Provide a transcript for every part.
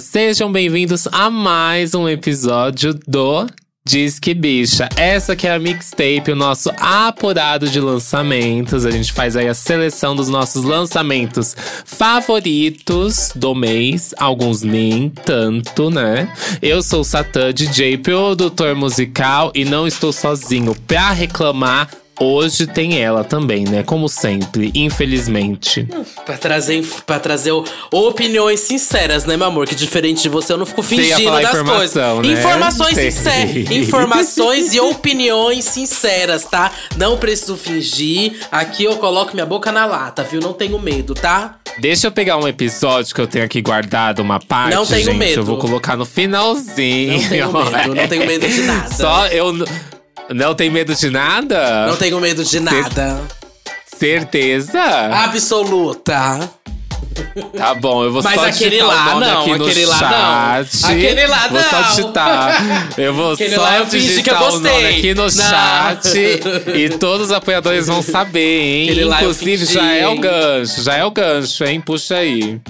Sejam bem-vindos a mais um episódio do Diz que bicha. Essa que é a mixtape, o nosso apurado de lançamentos. A gente faz aí a seleção dos nossos lançamentos favoritos do mês. Alguns nem tanto, né? Eu sou o Satã, DJ, produtor musical e não estou sozinho pra reclamar Hoje tem ela também, né? Como sempre, infelizmente. Pra trazer, pra trazer opiniões sinceras, né, meu amor? Que diferente de você, eu não fico fingindo das coisas. Né? Informações sinceras. Informações e opiniões sinceras, tá? Não preciso fingir. Aqui eu coloco minha boca na lata, viu? Não tenho medo, tá? Deixa eu pegar um episódio que eu tenho aqui guardado, uma parte. Não tenho gente, medo. Eu vou colocar no finalzinho. Não tenho medo, não tenho medo de nada. Só eu. Não tem medo de nada? Não tenho medo de nada. Certeza? Absoluta. Tá bom, eu vou Mas só aquele lá não, aqui no aquele chat. lá não. Aquele lá vou não. só digitar. Eu vou aquele só lá eu digitar que eu o nome aqui no não. chat. e todos os apoiadores vão saber, hein? Aquele Inclusive, já é o gancho, já é o gancho, hein? Puxa aí.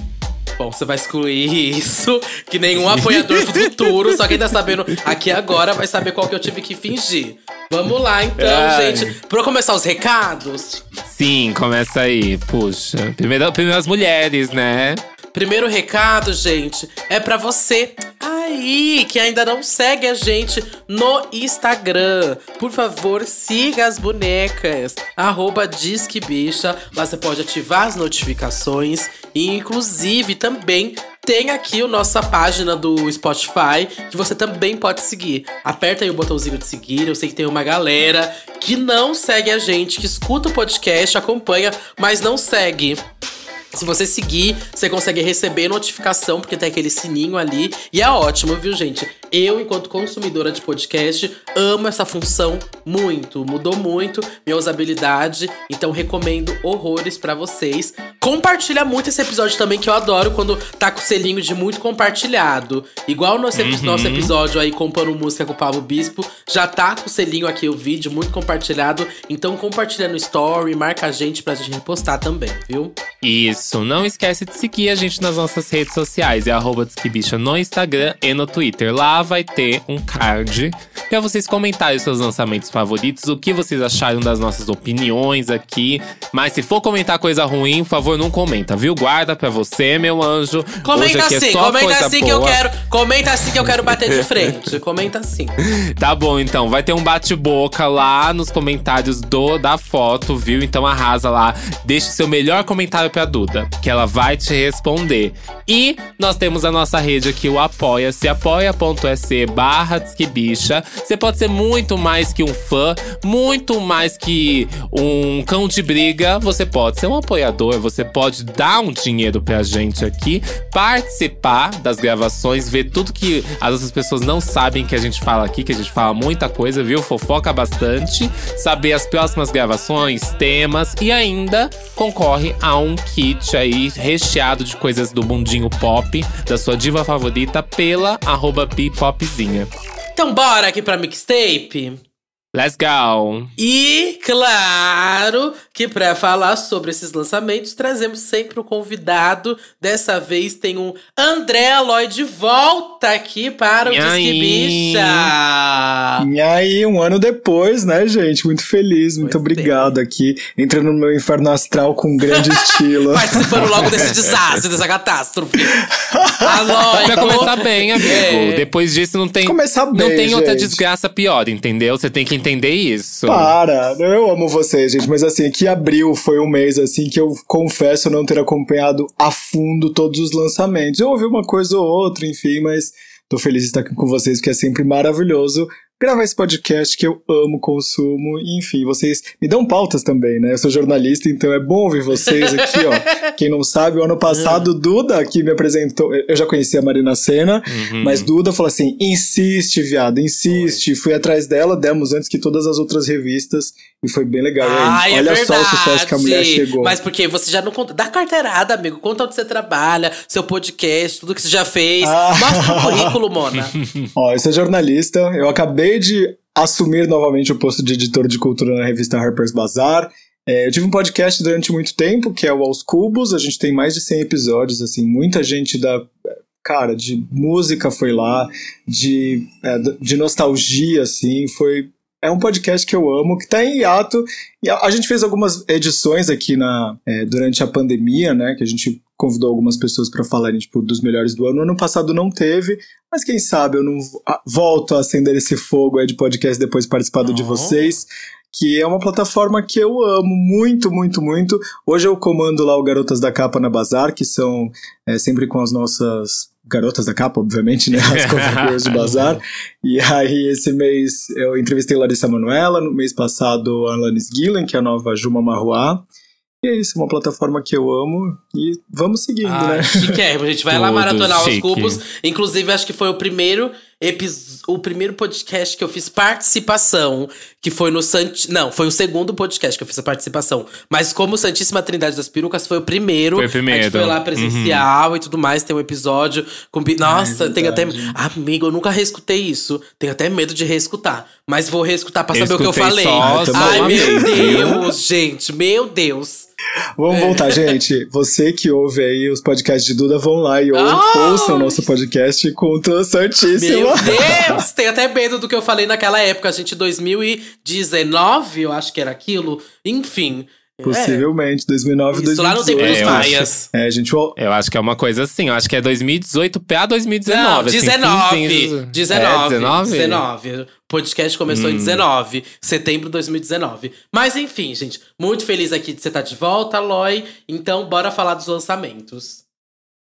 Bom, você vai excluir isso, que nenhum apoiador futuro, só quem tá sabendo aqui agora vai saber qual que eu tive que fingir. Vamos lá, então, Ai. gente. Pra começar os recados? Sim, começa aí. Puxa. Primeiro, primeiro as mulheres, né? Primeiro recado, gente, é para você aí que ainda não segue a gente no Instagram. Por favor, siga as bonecas. Arroba Disque Bicha. Lá você pode ativar as notificações. E inclusive também tem aqui a nossa página do Spotify, que você também pode seguir. Aperta aí o botãozinho de seguir. Eu sei que tem uma galera que não segue a gente, que escuta o podcast, acompanha, mas não segue. Se você seguir, você consegue receber notificação, porque tem aquele sininho ali. E é ótimo, viu, gente? Eu, enquanto consumidora de podcast, amo essa função muito. Mudou muito minha usabilidade. Então, recomendo horrores para vocês. Compartilha muito esse episódio também, que eu adoro quando tá com o selinho de muito compartilhado. Igual nosso, uhum. nosso episódio aí, Compondo Música com o Pablo Bispo. Já tá com o selinho aqui, o vídeo, muito compartilhado. Então, compartilha no story, marca a gente pra gente repostar também, viu? Isso. Isso, não esquece de seguir a gente nas nossas redes sociais, é arroba no Instagram e no Twitter. Lá vai ter um card para vocês comentarem seus lançamentos favoritos, o que vocês acharam das nossas opiniões aqui. Mas se for comentar coisa ruim, por favor, não comenta, viu? Guarda pra você, meu anjo. Comenta Hoje assim, é comenta assim boa. que eu quero. Comenta assim que eu quero bater de frente. comenta assim. Tá bom, então. Vai ter um bate-boca lá nos comentários do da foto, viu? Então arrasa lá. Deixe seu melhor comentário pra Duda que ela vai te responder. E nós temos a nossa rede aqui, o Apoia-se, apoia.se barra bicha. Você pode ser muito mais que um fã, muito mais que um cão de briga. Você pode ser um apoiador, você pode dar um dinheiro pra gente aqui, participar das gravações, ver tudo que as outras pessoas não sabem que a gente fala aqui, que a gente fala muita coisa, viu? Fofoca bastante, saber as próximas gravações, temas e ainda concorre a um kit aí recheado de coisas do mundinho pop, da sua diva favorita, pela arroba Bpopzinha. Então bora aqui pra mixtape? Let's go! E, claro, que para falar sobre esses lançamentos, trazemos sempre o convidado. Dessa vez tem um André Aloy de volta aqui para o e Disque Bicha! E aí, um ano depois, né, gente? Muito feliz, muito pois obrigado é. aqui. Entrando no meu inferno astral com grande estilo. Participando logo desse desastre, dessa catástrofe. Aloy! Pra começar bem, amigo. É. Depois disso não tem, começar bem, não tem gente. outra desgraça pior, entendeu? Você tem que entender isso. Para, eu amo vocês, gente, mas assim, que abril foi um mês assim que eu confesso não ter acompanhado a fundo todos os lançamentos. Eu ouvi uma coisa ou outra, enfim, mas tô feliz de estar aqui com vocês, porque é sempre maravilhoso gravar esse podcast que eu amo, consumo, enfim, vocês me dão pautas também, né? Eu sou jornalista, então é bom ouvir vocês aqui, ó. Quem não sabe, o ano passado, Duda aqui me apresentou, eu já conhecia a Marina Senna, uhum. mas Duda falou assim: insiste, viado, insiste. Fui atrás dela, demos antes que todas as outras revistas, e foi bem legal. Ai, Olha é só o sucesso que a mulher chegou. Mas porque você já não conta. Dá carteirada, amigo. Conta onde você trabalha, seu podcast, tudo que você já fez. Ah. Mostra o currículo, Mona. Ó, eu sou jornalista, eu acabei de assumir novamente o posto de editor de cultura na revista Harper's Bazaar. É, eu tive um podcast durante muito tempo, que é o Aos Cubos. A gente tem mais de 100 episódios, assim, muita gente da cara, de música foi lá, de, é, de nostalgia, assim, foi. É um podcast que eu amo, que tá em hiato. E a, a gente fez algumas edições aqui na, é, durante a pandemia, né? Que a gente convidou algumas pessoas para falarem tipo, dos melhores do ano. Ano passado não teve, mas quem sabe eu não volto a acender esse fogo aí de podcast depois participado oh. de vocês que é uma plataforma que eu amo muito, muito, muito. Hoje eu comando lá o Garotas da Capa na Bazar, que são é, sempre com as nossas garotas da capa, obviamente, né? As cover de bazar. E aí, esse mês eu entrevistei Larissa Manuela, no mês passado a Alanis Gillen, que é a nova Juma Marruá. E é isso, uma plataforma que eu amo e vamos seguindo, ah, né? Chiquérrimo, a gente vai lá maratonar chique. os cubos. Inclusive, acho que foi o primeiro o primeiro podcast que eu fiz participação, que foi no Sant... Não, foi o segundo podcast que eu fiz a participação. Mas como Santíssima Trindade das Perucas foi o primeiro. Foi o primeiro. A gente foi lá presencial uhum. e tudo mais. Tem um episódio com. Nossa, é tem até. Amigo, eu nunca reescutei isso. Tenho até medo de reescutar. Mas vou reescutar pra eu saber o que eu falei. Ai, meu Deus, gente. Meu Deus. Vamos voltar, gente. Você que ouve aí os podcasts de Duda, vão lá e oh! ouçam o nosso podcast contra Santíssimo. Meu Deus! Tem até medo do que eu falei naquela época, gente. 2019, eu acho que era aquilo. Enfim. Possivelmente, é. 2009, Isso 2018. lá no tempo dos é, Maias. É, a gente... Eu acho que é uma coisa assim, eu acho que é 2018 pra 2019. Não, 19. Assim, 19. 19. É, 19. 19. O podcast começou hum. em 19, setembro de 2019. Mas enfim, gente, muito feliz aqui de você estar de volta, Loy. Então, bora falar dos lançamentos.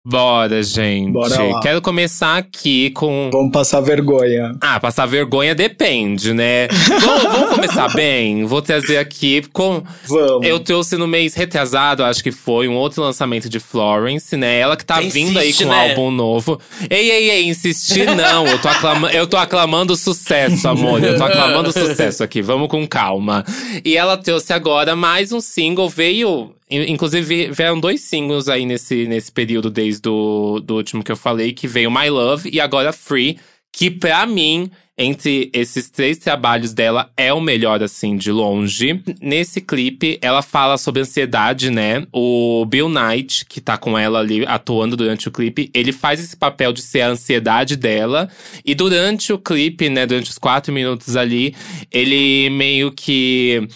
Bora, gente. Bora lá. Quero começar aqui com. Vamos passar vergonha. Ah, passar vergonha depende, né? vamos, vamos, começar bem? Vou trazer aqui com. Vamos. Eu trouxe no mês retrasado, acho que foi, um outro lançamento de Florence, né? Ela que tá Insiste, vindo aí com né? um álbum novo. Ei, ei, ei, insistir não. Eu tô, aclama... eu tô aclamando sucesso, amor. Eu tô aclamando sucesso aqui. Vamos com calma. E ela trouxe agora mais um single, veio Inclusive, vieram dois singles aí nesse, nesse período, desde o do último que eu falei, que veio My Love e agora Free, que pra mim, entre esses três trabalhos dela, é o melhor, assim, de longe. Nesse clipe, ela fala sobre ansiedade, né? O Bill Knight, que tá com ela ali atuando durante o clipe, ele faz esse papel de ser a ansiedade dela. E durante o clipe, né, durante os quatro minutos ali, ele meio que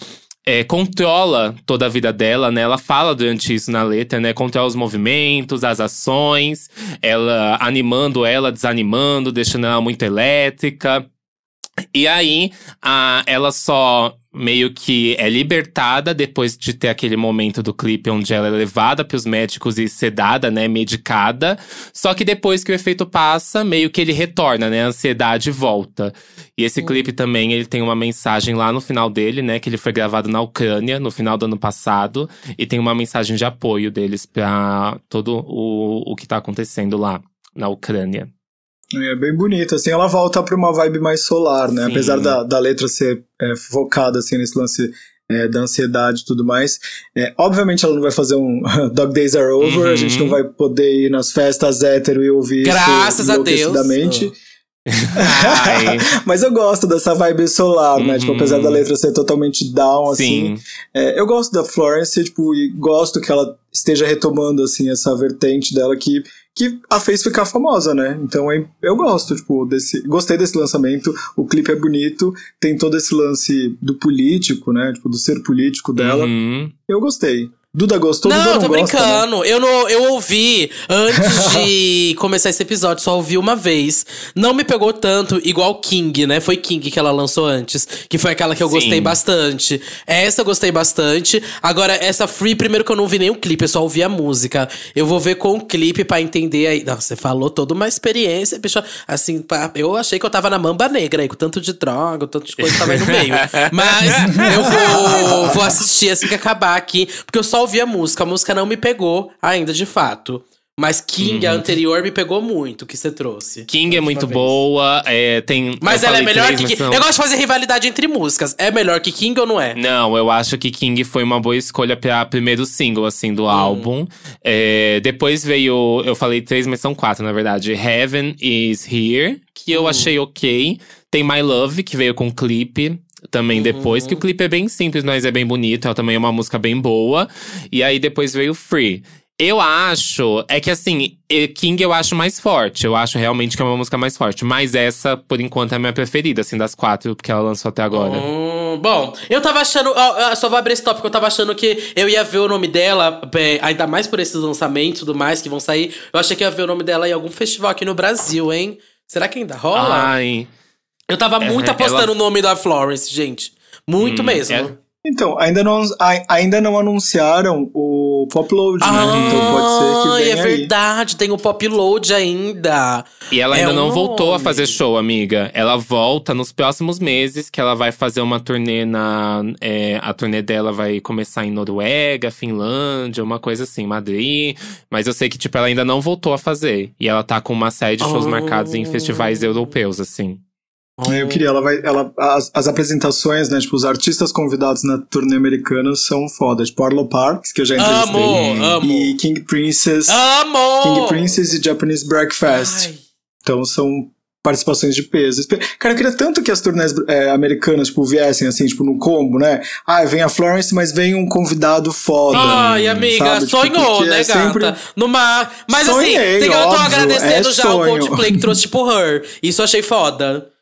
é, controla toda a vida dela, né? Ela fala durante isso na letra, né? Controla os movimentos, as ações, ela animando ela, desanimando, deixando ela muito elétrica. E aí, a, ela só meio que é libertada depois de ter aquele momento do clipe onde ela é levada para os médicos e sedada, né, medicada. Só que depois que o efeito passa, meio que ele retorna, né, a ansiedade volta. E esse uhum. clipe também, ele tem uma mensagem lá no final dele, né, que ele foi gravado na Ucrânia no final do ano passado e tem uma mensagem de apoio deles para todo o, o que tá acontecendo lá na Ucrânia. É bem bonito, assim, ela volta para uma vibe mais solar, né? Sim. Apesar da, da letra ser é, focada, assim, nesse lance é, da ansiedade e tudo mais. É, obviamente ela não vai fazer um Dog Days Are Over, uhum. a gente não vai poder ir nas festas hétero e ouvir Graças isso a Deus. Mas eu gosto dessa vibe solar, uhum. né? Tipo, apesar da uhum. letra ser totalmente down, assim. É, eu gosto da Florence, tipo, e gosto que ela esteja retomando, assim, essa vertente dela que que a fez ficar famosa, né? Então eu gosto, tipo, desse. Gostei desse lançamento. O clipe é bonito, tem todo esse lance do político, né? Tipo, do ser político dela. Uhum. Eu gostei. Duda gostou? Não, Duda não tô gosta, né? brincando. Né? Eu, não, eu ouvi antes de começar esse episódio, só ouvi uma vez. Não me pegou tanto, igual King, né? Foi King que ela lançou antes. Que foi aquela que eu Sim. gostei bastante. Essa eu gostei bastante. Agora, essa Free, primeiro que eu não vi nem o clipe, eu só ouvi a música. Eu vou ver com o clipe para entender aí. Não, você falou toda uma experiência, bicho. Assim, eu achei que eu tava na mamba negra aí, com tanto de droga, tanto de coisa que tava aí no meio. Mas eu vou, vou assistir assim que acabar aqui, porque eu só ouvi a música. A música não me pegou ainda, de fato. Mas King, uhum. a anterior, me pegou muito, que você trouxe. King é muito vez. boa, é, tem... Mas ela é melhor três, que King. Eu gosto de fazer rivalidade entre músicas. É melhor que King ou não é? Não, eu acho que King foi uma boa escolha pra primeiro single, assim, do hum. álbum. É, depois veio… Eu falei três, mas são quatro, na verdade. Heaven is Here, que eu hum. achei ok. Tem My Love, que veio com clipe também uhum. depois, que o clipe é bem simples, mas é bem bonito. Ela também é uma música bem boa. E aí depois veio Free. Eu acho. É que assim, King eu acho mais forte. Eu acho realmente que é uma música mais forte. Mas essa, por enquanto, é a minha preferida, assim, das quatro que ela lançou até agora. Hum, bom, eu tava achando. ó, só vou abrir esse tópico. Eu tava achando que eu ia ver o nome dela, é, ainda mais por esses lançamentos e tudo mais que vão sair. Eu achei que ia ver o nome dela em algum festival aqui no Brasil, hein? Será que ainda rola? Ai. Eu tava muito É, apostando ela- o nome da Florence, gente. Muito Hum, mesmo. é- Então, ainda não, ainda não anunciaram o Popload, né? então pode ser que Ai, venha é aí. verdade, tem o pop load ainda. E ela É ainda um não voltou a fazer show, amiga. Ela volta nos próximos meses, que ela vai fazer uma turnê na. é, a turnê dela vai começar em Noruega, Finlândia, uma coisa assim, Madrid. Mas eu sei que, tipo, ela ainda não voltou a fazer. E ela tá com uma série de shows Oh. marcados em festivais europeus, assim. Eu queria, ela vai. Ela, as, as apresentações, né? Tipo, os artistas convidados na turnê americana são foda. Tipo, Arlo Parks, que eu já entrevistei. Amo, amo. E King Princess. Amo! King Princess e Japanese Breakfast. Ai. Então são participações de peso. Cara, eu queria tanto que as turnês é, americanas, tipo, viessem assim, tipo, no combo, né? Ah, vem a Florence, mas vem um convidado foda. Ai, amiga, sabe? Tipo, sonhou, porque né, é sempre- gata? Numa... Mas Sonhei, assim, tem- eu tô óbvio, agradecendo é já o. Coldplay que trouxe, tipo, Her. Isso eu achei foda.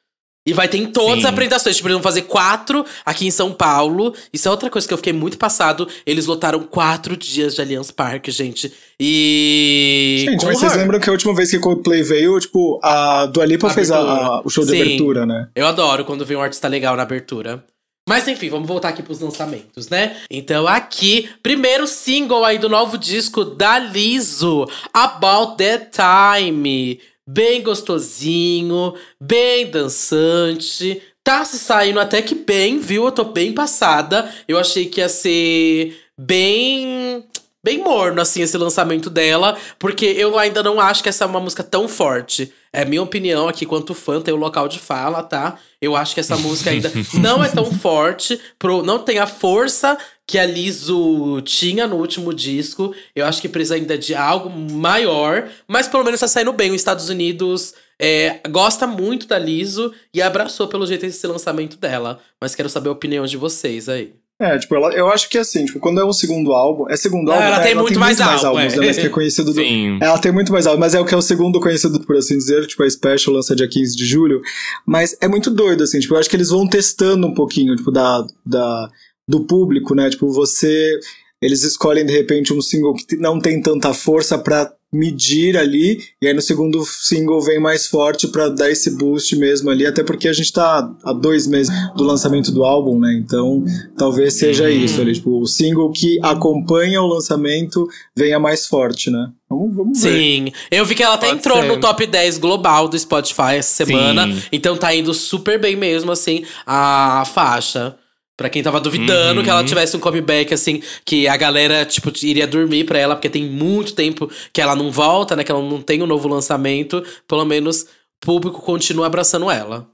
E vai ter em todas Sim. as apresentações. Tipo, eles vão fazer quatro aqui em São Paulo. Isso é outra coisa que eu fiquei muito passado. Eles lotaram quatro dias de Allianz Parque, gente. E. Gente, com mas vocês lembram que a última vez que Coldplay veio, tipo, a Dua Lipa fez a- a- o show de Sim. abertura, né? Eu adoro quando vem um artista legal na abertura. Mas enfim, vamos voltar aqui pros lançamentos, né? Então aqui, primeiro single aí do novo disco da Liso, About That Time. Bem gostosinho, bem dançante. Tá se saindo até que bem, viu? Eu tô bem passada. Eu achei que ia ser bem bem morno, assim, esse lançamento dela, porque eu ainda não acho que essa é uma música tão forte. É minha opinião aqui, quanto fã, tem o local de fala, tá? Eu acho que essa música ainda não é tão forte, pro, não tem a força que a Liso tinha no último disco. Eu acho que precisa ainda de algo maior, mas pelo menos tá saindo bem. Os Estados Unidos é, gosta muito da Liso e abraçou pelo jeito esse lançamento dela. Mas quero saber a opinião de vocês aí. É, tipo, ela, eu acho que assim, tipo, quando é um segundo álbum, é segundo álbum, ela é, tem muito mais álbum, álbuns, é. né? Mas que é conhecido do. Sim. Ela tem muito mais álbum, mas é o que é o segundo conhecido, por assim dizer, tipo, a Special lança dia 15 de julho. Mas é muito doido, assim, tipo, eu acho que eles vão testando um pouquinho, tipo, da, da, do público, né? Tipo, você. Eles escolhem, de repente, um single que não tem tanta força pra medir ali, e aí no segundo single vem mais forte pra dar esse boost mesmo ali, até porque a gente tá há dois meses do lançamento do álbum, né? Então, talvez seja Uhum. isso ali, tipo, o single que acompanha o lançamento venha mais forte, né? Vamos, vamos ver. Sim, eu vi que ela até Pode entrou ser. no top 10 global do Spotify essa Sim. semana. Então tá indo super bem mesmo, assim, a faixa. Pra quem tava duvidando Uhum. que ela tivesse um comeback, assim, que a galera, tipo, iria dormir pra ela, porque tem muito tempo que ela não volta, né? Que ela não tem um novo lançamento. Pelo menos o público continua abraçando ela.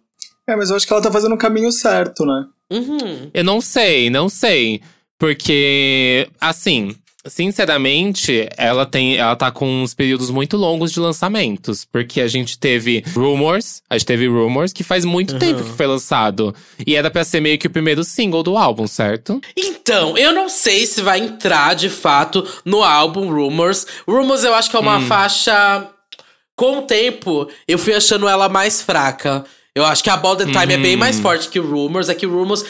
É, mas eu acho que ela tá fazendo o caminho certo, né? Uhum. Eu não sei, não sei. Porque, assim, sinceramente, ela tem. Ela tá com uns períodos muito longos de lançamentos. Porque a gente teve Rumors, a gente teve Rumors, que faz muito Uhum. tempo que foi lançado. E era pra ser meio que o primeiro single do álbum, certo? Então, eu não sei se vai entrar de fato no álbum Rumors. Rumors eu acho que é uma faixa. Com o tempo, eu fui achando ela mais fraca. Eu acho que a About the Time é bem mais forte que o Rumors. É que o Rumors,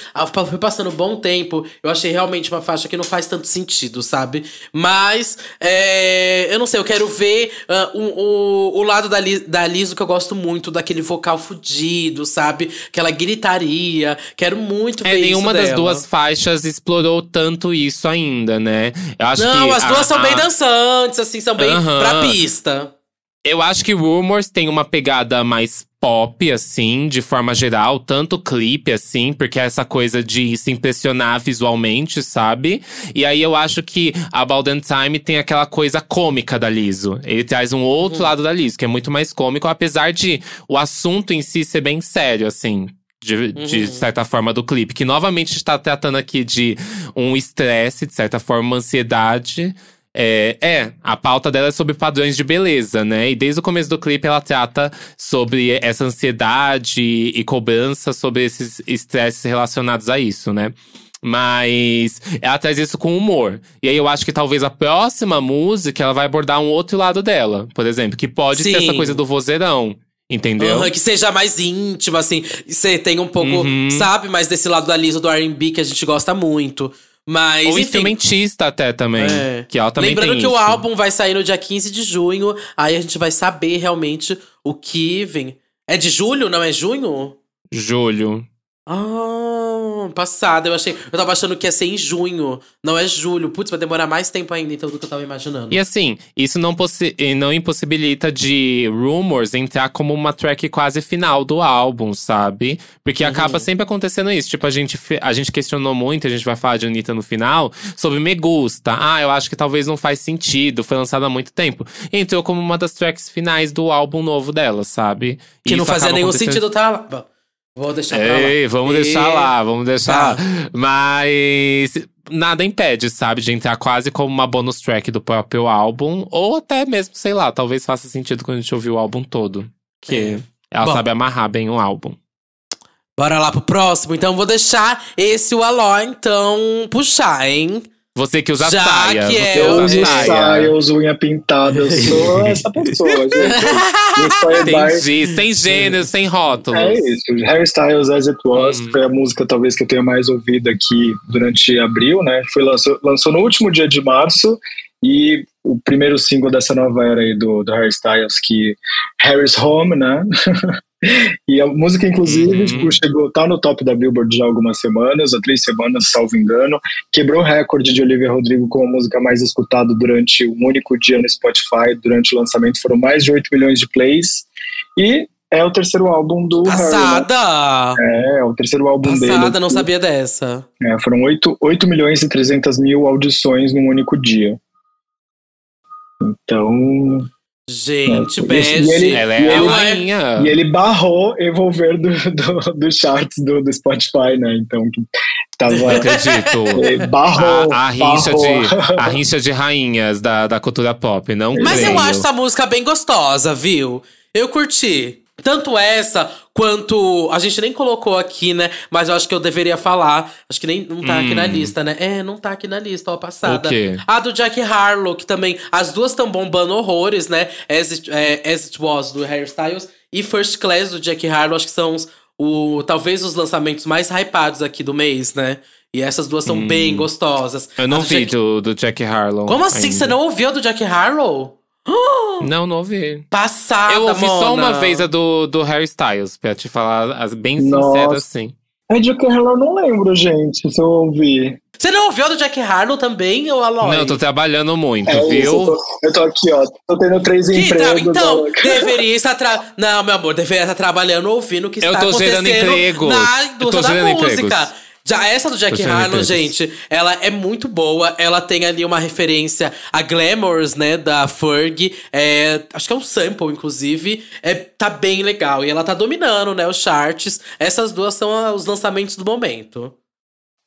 foi passando um bom tempo. Eu achei realmente uma faixa que não faz tanto sentido, sabe? Mas, é, eu não sei, eu quero ver ah, o, o, o lado da, Li- da Liso que eu gosto muito, daquele vocal fudido, sabe? Aquela gritaria. Quero muito ver É, isso nenhuma das dela. duas faixas explorou tanto isso ainda, né? Eu acho Não, que as a- duas são a- bem dançantes, assim, são bem Aham. pra pista. Eu acho que Rumors tem uma pegada mais pop, assim, de forma geral, tanto clipe, assim, porque é essa coisa de se impressionar visualmente, sabe? E aí eu acho que a Balden Time tem aquela coisa cômica da Liso. Ele traz um outro lado da Liso, que é muito mais cômico, apesar de o assunto em si ser bem sério, assim. De, de certa forma, do clipe. Que novamente está tratando aqui de um estresse, de certa forma, uma ansiedade. É, é, a pauta dela é sobre padrões de beleza, né? E desde o começo do clipe ela trata sobre essa ansiedade e cobrança sobre esses estresses relacionados a isso, né? Mas ela traz isso com humor. E aí eu acho que talvez a próxima música ela vai abordar um outro lado dela, por exemplo, que pode ser Sim. essa coisa do vozeirão. Entendeu? Aham, que seja mais íntimo, assim. Você tem um pouco, Uhum. sabe, mais desse lado da Lisa do RB que a gente gosta muito. Mas. Ou enfim, instrumentista até também. É. Que ela também Lembrando que o isso. álbum vai sair no dia 15 de junho. Aí a gente vai saber realmente o que vem. É de julho, não é junho? Julho. Ah, passado. Eu achei. Eu tava achando que ia ser em junho. Não é julho. Putz, vai demorar mais tempo ainda, então, do que eu tava imaginando. E assim, isso não, possi- não impossibilita de Rumors entrar como uma track quase final do álbum, sabe? Porque Uhum. acaba sempre acontecendo isso. Tipo, a gente, a gente questionou muito, a gente vai falar de Anitta no final, sobre Me Gusta. Ah, eu acho que talvez não faz sentido, foi lançada há muito tempo. Entrou como uma das tracks finais do álbum novo dela, sabe? que E não fazia nenhum sentido tá Vou deixar pra lá. Ei, vamos E- deixar lá, vamos deixar Tá. lá. Mas nada impede, sabe, de entrar quase como uma bonus track do próprio álbum. Ou até mesmo, sei lá, talvez faça sentido quando a gente ouvir o álbum todo. Que É. ela Bom. sabe amarrar bem o álbum. Bora lá pro próximo. Então vou deixar esse o Aló, então, puxar, hein? Você que usa Já saia. que você é Eu Eu- uso saia. saia, eu uso unha pintada, eu sou essa pessoa, gente. By Entendi. Sem gênero, sem rótulos. É isso. Harry Styles As It Was Uhum. foi a música talvez que eu tenha mais ouvido aqui durante abril, né? Foi lançou, lançou no último dia de março e o primeiro single dessa nova era aí do, do Harry Styles, que Harry's Home, né? e a música, inclusive, Uhum. tipo, chegou, tá no top da Billboard já há algumas semanas, há três semanas, salvo engano. Quebrou o recorde de Olivia Rodrigo como a música mais escutada durante um único dia no Spotify. Durante o lançamento foram mais de 8 milhões de plays. E é o terceiro álbum do Harry. né? Passada! É, é o terceiro álbum dele. Passada, não sabia dessa. É, foram 8, 8 milhões e 300 mil audições num único dia. Então. Gente, É, bege. e ele- Ela E é a ele- rainha. E ele barrou Evolver do, do, do charts do, do Spotify, né? Então, que tava. Não acredito. ele barrou. A, a, rincha barrou. de, a rincha de rainhas da, da cultura pop, não Mas eu creio. acho essa música bem gostosa, viu? Eu curti. Tanto essa quanto. A gente nem colocou aqui, né? Mas eu acho que eu deveria falar. Acho que nem não tá aqui na Hum. lista, né? É, não tá aqui na lista, ó, passada. O quê? A do Jack Harlow, que também. As duas estão bombando horrores, né? As It, é, As It Was, do Harry Styles, e First Class, do Jack Harlow. Acho que são os, o, talvez os lançamentos mais hypados aqui do mês, né? E essas duas são bem gostosas. Eu não do vi Jack- do, do Jack Harlow. Como assim? ainda. Você não ouviu a do Jack Harlow? Não, não ouvi. Passada, Eu ouvi só Mona. uma vez a do, do Harry Styles, pra te falar as bem Nossa. sincero assim. É de Harlow, eu não lembro, gente, se eu ouvi. Você não ouviu a do Jack Harlow também, ou Aloy? Não, eu tô trabalhando muito, É isso, viu? eu tô, eu tô aqui, ó. Tô tendo três Que tra- empregos. Então, ó. deveria estar tra... Não, meu amor, deveria estar trabalhando ouvindo o que Eu está tô acontecendo gerando empregos. na Eu tô indústria da gerando música. empregos. Já essa do Jack Harlow, gente, ela é muito boa. Ela tem ali uma referência a Glamours, né, da Ferg. É, acho que é um sample, inclusive. É, tá bem legal. E ela tá dominando, né, os charts. Essas duas são os lançamentos do momento.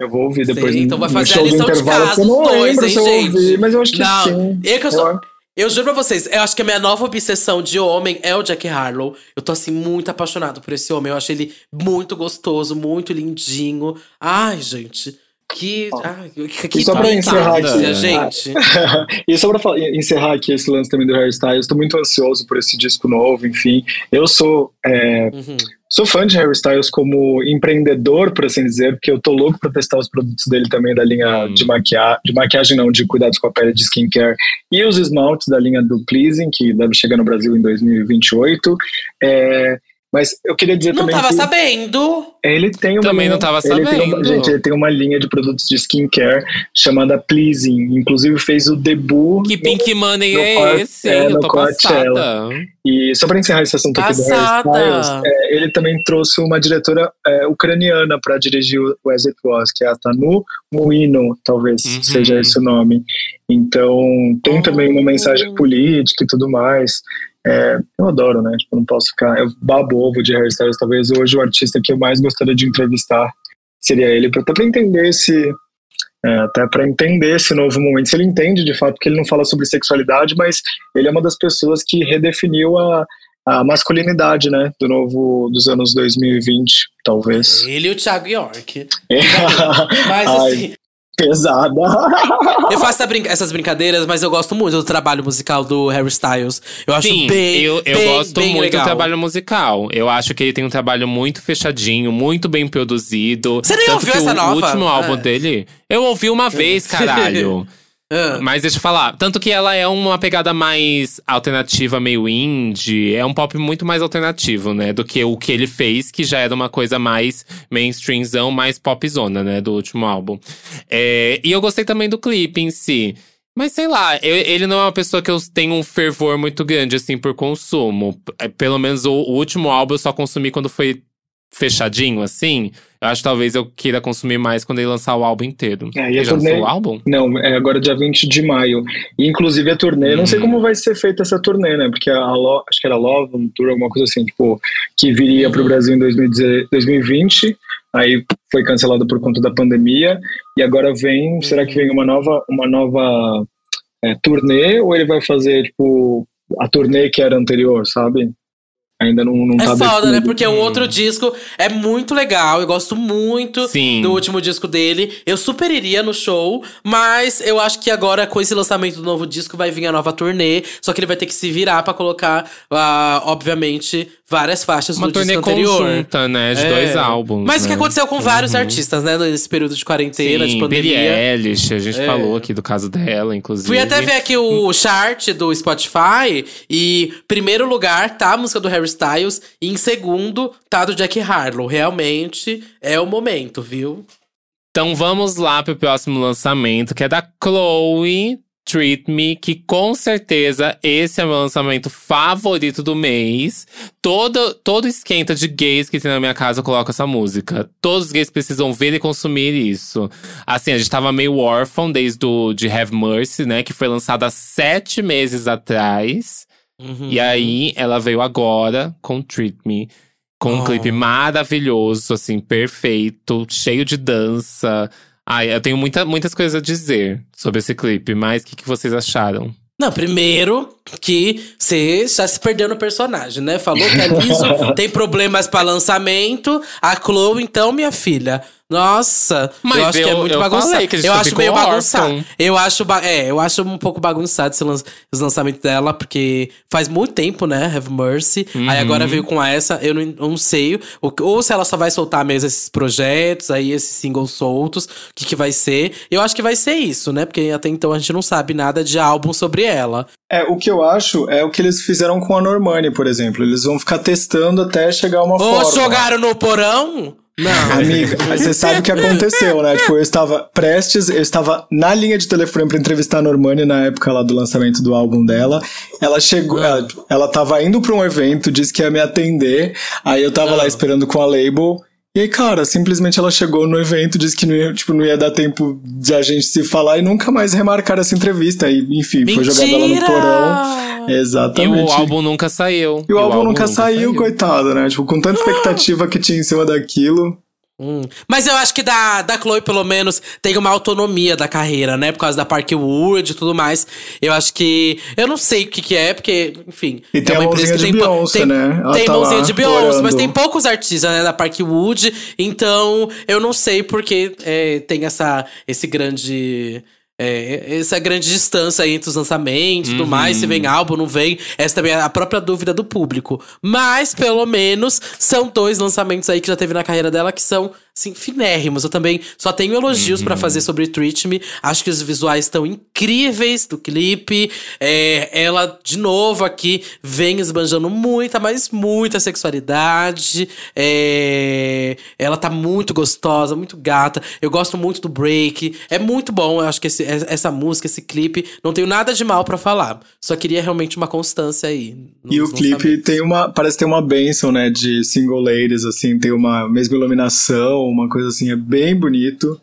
Eu vou ouvir depois Sim, então vai fazer a lição de intervalo, casa, os dois, hein, gente? ouvi, mas eu acho que Não, sim. eu que eu sou- Eu- Eu juro pra vocês, eu acho que a minha nova obsessão de homem é o Jack Harlow. Eu tô, assim, muito apaixonado por esse homem. Eu acho ele muito gostoso, muito lindinho. Ai, gente. Que. Ai, que, que só pra encerrar aqui, né? gente. e só pra falar- encerrar aqui esse lance também do Harry Styles, tô muito ansioso por esse disco novo, enfim. Eu sou, é, Uhum. Sou fã de Harry Styles como empreendedor, por assim dizer, porque eu tô louco pra testar os produtos dele também da linha Hum. de maquiagem, de maquiagem não, de cuidados com a pele de skincare, e os esmaltes da linha do Pleasing, que deve chegar no Brasil em 2028. É, mas eu queria dizer Não também tava que sabendo. ele tem uma Também linha, não tava ele tem uma- sabendo. gente, ele tem uma linha de produtos de skincare chamada Pleasing. Inclusive fez o debut. Que no- Pink Money no é Cor- esse? é, eu no tô Coachella. passada. E só para encerrar esse assunto aqui do Harry Passada. Styles, é, ele também trouxe uma diretora é, ucraniana para dirigir o As It Was, que é a Tanu Muino, talvez Uhum. seja esse o nome. Então tem também uma mensagem política e tudo mais. É, eu adoro, né? Tipo, não posso ficar. Eu babo ovo de Harry Styles. Talvez hoje o artista que eu mais gostaria de entrevistar seria ele, pra- até para entender esse. é, até para entender esse novo momento. Se ele entende de fato que ele não fala sobre sexualidade, mas ele é uma das pessoas que redefiniu a, a masculinidade, né, do novo dos anos 2020, talvez. Ele e o Thiago York. É. Mas assim, pesada. eu faço brinca- essas brincadeiras, mas eu gosto muito do trabalho musical do Harry Styles. Eu acho Sim, bem, eu, eu bem, gosto bem muito legal. do trabalho musical. Eu acho que ele tem um trabalho muito fechadinho, muito bem produzido. Você nem Tanto ouviu que essa o nova? último álbum Ah. dele, eu ouvi uma vez, caralho. Ah. Mas deixa eu falar, tanto que ela é uma pegada mais alternativa, meio indie, é um pop muito mais alternativo, né, do que o que ele fez, que já era uma coisa mais mainstreamzão, mais popzona, né, do último álbum. É, e eu gostei também do clipe em si. Mas sei lá, eu- ele não é uma pessoa que eu tenho um fervor muito grande, assim, por consumo. É, Pelo menos o, o último álbum eu só consumi quando foi fechadinho, assim. Eu acho que talvez eu queira consumir mais quando ele lançar o álbum inteiro. É, e a turnê- o álbum? Não, é agora dia 20 de maio. E inclusive a turnê, não sei Hum. como vai ser feita essa turnê, né? Porque a Lo- acho que era Love on Tour, alguma coisa assim, tipo, que viria pro Brasil em 2010 2020, aí foi cancelado por conta da pandemia, e agora vem, será que vem uma nova, uma nova é, turnê, ou ele vai fazer, tipo, a turnê que era anterior, sabe? Ainda não, não É tá foda, né? Porque o outro disco é muito legal. Eu gosto muito Sim. do último disco dele. Eu super iria no show, mas eu acho que agora, com esse lançamento do novo disco, vai vir a nova turnê. Só que ele vai ter que se virar pra colocar, ah, obviamente, várias faixas Uma do turnê disco anterior. conjunta, né? De É. dois álbuns. Mas o que né? aconteceu com vários artistas, né? Nesse período de quarentena, de Sim, Billie pandemia. Eilish, a gente É. falou aqui do caso dela, inclusive. Fui até ver aqui o chart do Spotify e primeiro lugar tá a música do Harry Styles e em segundo tá do Jack Harlow. Realmente é o momento, viu? Então vamos lá pro próximo lançamento, que é da Chloe. Treat Me, que com certeza esse é o meu lançamento favorito do mês. Todo, todo esquenta de gays que tem na minha casa eu coloco essa música. Todos os gays precisam ver e consumir isso. Assim, a gente tava meio órfão desde o de Have Mercy, né? Que foi lançado há sete meses atrás. Uhum. E aí, ela veio agora com Treat Me. Com um Oh. clipe maravilhoso, assim, perfeito, cheio de dança. Ai, eu tenho muita, muitas coisas a dizer sobre esse clipe, mas o que, que vocês acharam? Não, primeiro que você já se perdeu no personagem, né? Falou que a Liso tem problemas pra lançamento. A Chloe, então, minha filha. Nossa, Mas eu acho que é eu- muito eu bagunçado. eu acho meio bagunçado. Eu acho, ba- é, eu acho um pouco bagunçado esse, lan esse lançamento dela, porque faz muito tempo, né? Have Mercy. Aí Uhum. agora veio com essa, eu não, eu não sei. o- ou se ela só vai soltar mesmo esses projetos, aí esses singles soltos, o que, que vai ser. Eu acho que vai ser isso, né? Porque até então a gente não sabe nada de álbum sobre ela. É, o que eu acho é o que eles fizeram com a Normani, por exemplo. Eles vão ficar testando até chegar uma Ou forma. jogaram no porão? Não. Amiga, você sabe o que aconteceu, né? Tipo, eu estava prestes, eu estava na linha de telefone pra entrevistar a Normani na época lá do lançamento do álbum dela. Ela chegou, ela, ela tava indo pra um evento, disse que ia me atender. Aí eu tava lá esperando com a label. E aí, cara, simplesmente ela chegou no evento, disse que não ia, tipo, não ia dar tempo de a gente se falar e nunca mais remarcar essa entrevista. E, enfim, foi jogada lá no Mentira! porão. E Exatamente. o álbum nunca saiu. E o álbum nunca saiu, coitado, né? Tipo, com tanta expectativa que tinha em cima daquilo. Hum. Mas eu acho que da, da Chloe, pelo menos, tem uma autonomia da carreira, né? Por causa da Parkwood e tudo mais. Eu acho que. Eu não sei o que, que é, porque, enfim. E tem é uma empresa que de tem. Beyoncé, tem, né? Ela tem tá mãozinha de Beyoncé, mas orando. tem poucos artistas, né, da Parkwood. Então, eu não sei porque é, tem essa, esse grande. É, essa grande distância aí entre os lançamentos e tudo mais, se vem álbum, não vem. Essa também é a própria dúvida do público. Mas, pelo menos, são dois lançamentos aí que já teve na carreira dela que são, assim, finérrimos. Eu também só tenho elogios pra fazer sobre Treat Me. Acho que os visuais estão incríveis do clipe. É, ela, de novo, aqui, vem esbanjando muita, mas muita sexualidade. É, ela tá muito gostosa, muito gata. Eu gosto muito do break. É muito bom. Eu acho que esse- essa música, esse clipe, não tenho nada de mal pra falar. Só queria realmente uma constância aí. E o clipe tem uma. Parece ter uma benção, né? De single ladies, assim, tem uma mesma iluminação, uma coisa assim, é bem bonito.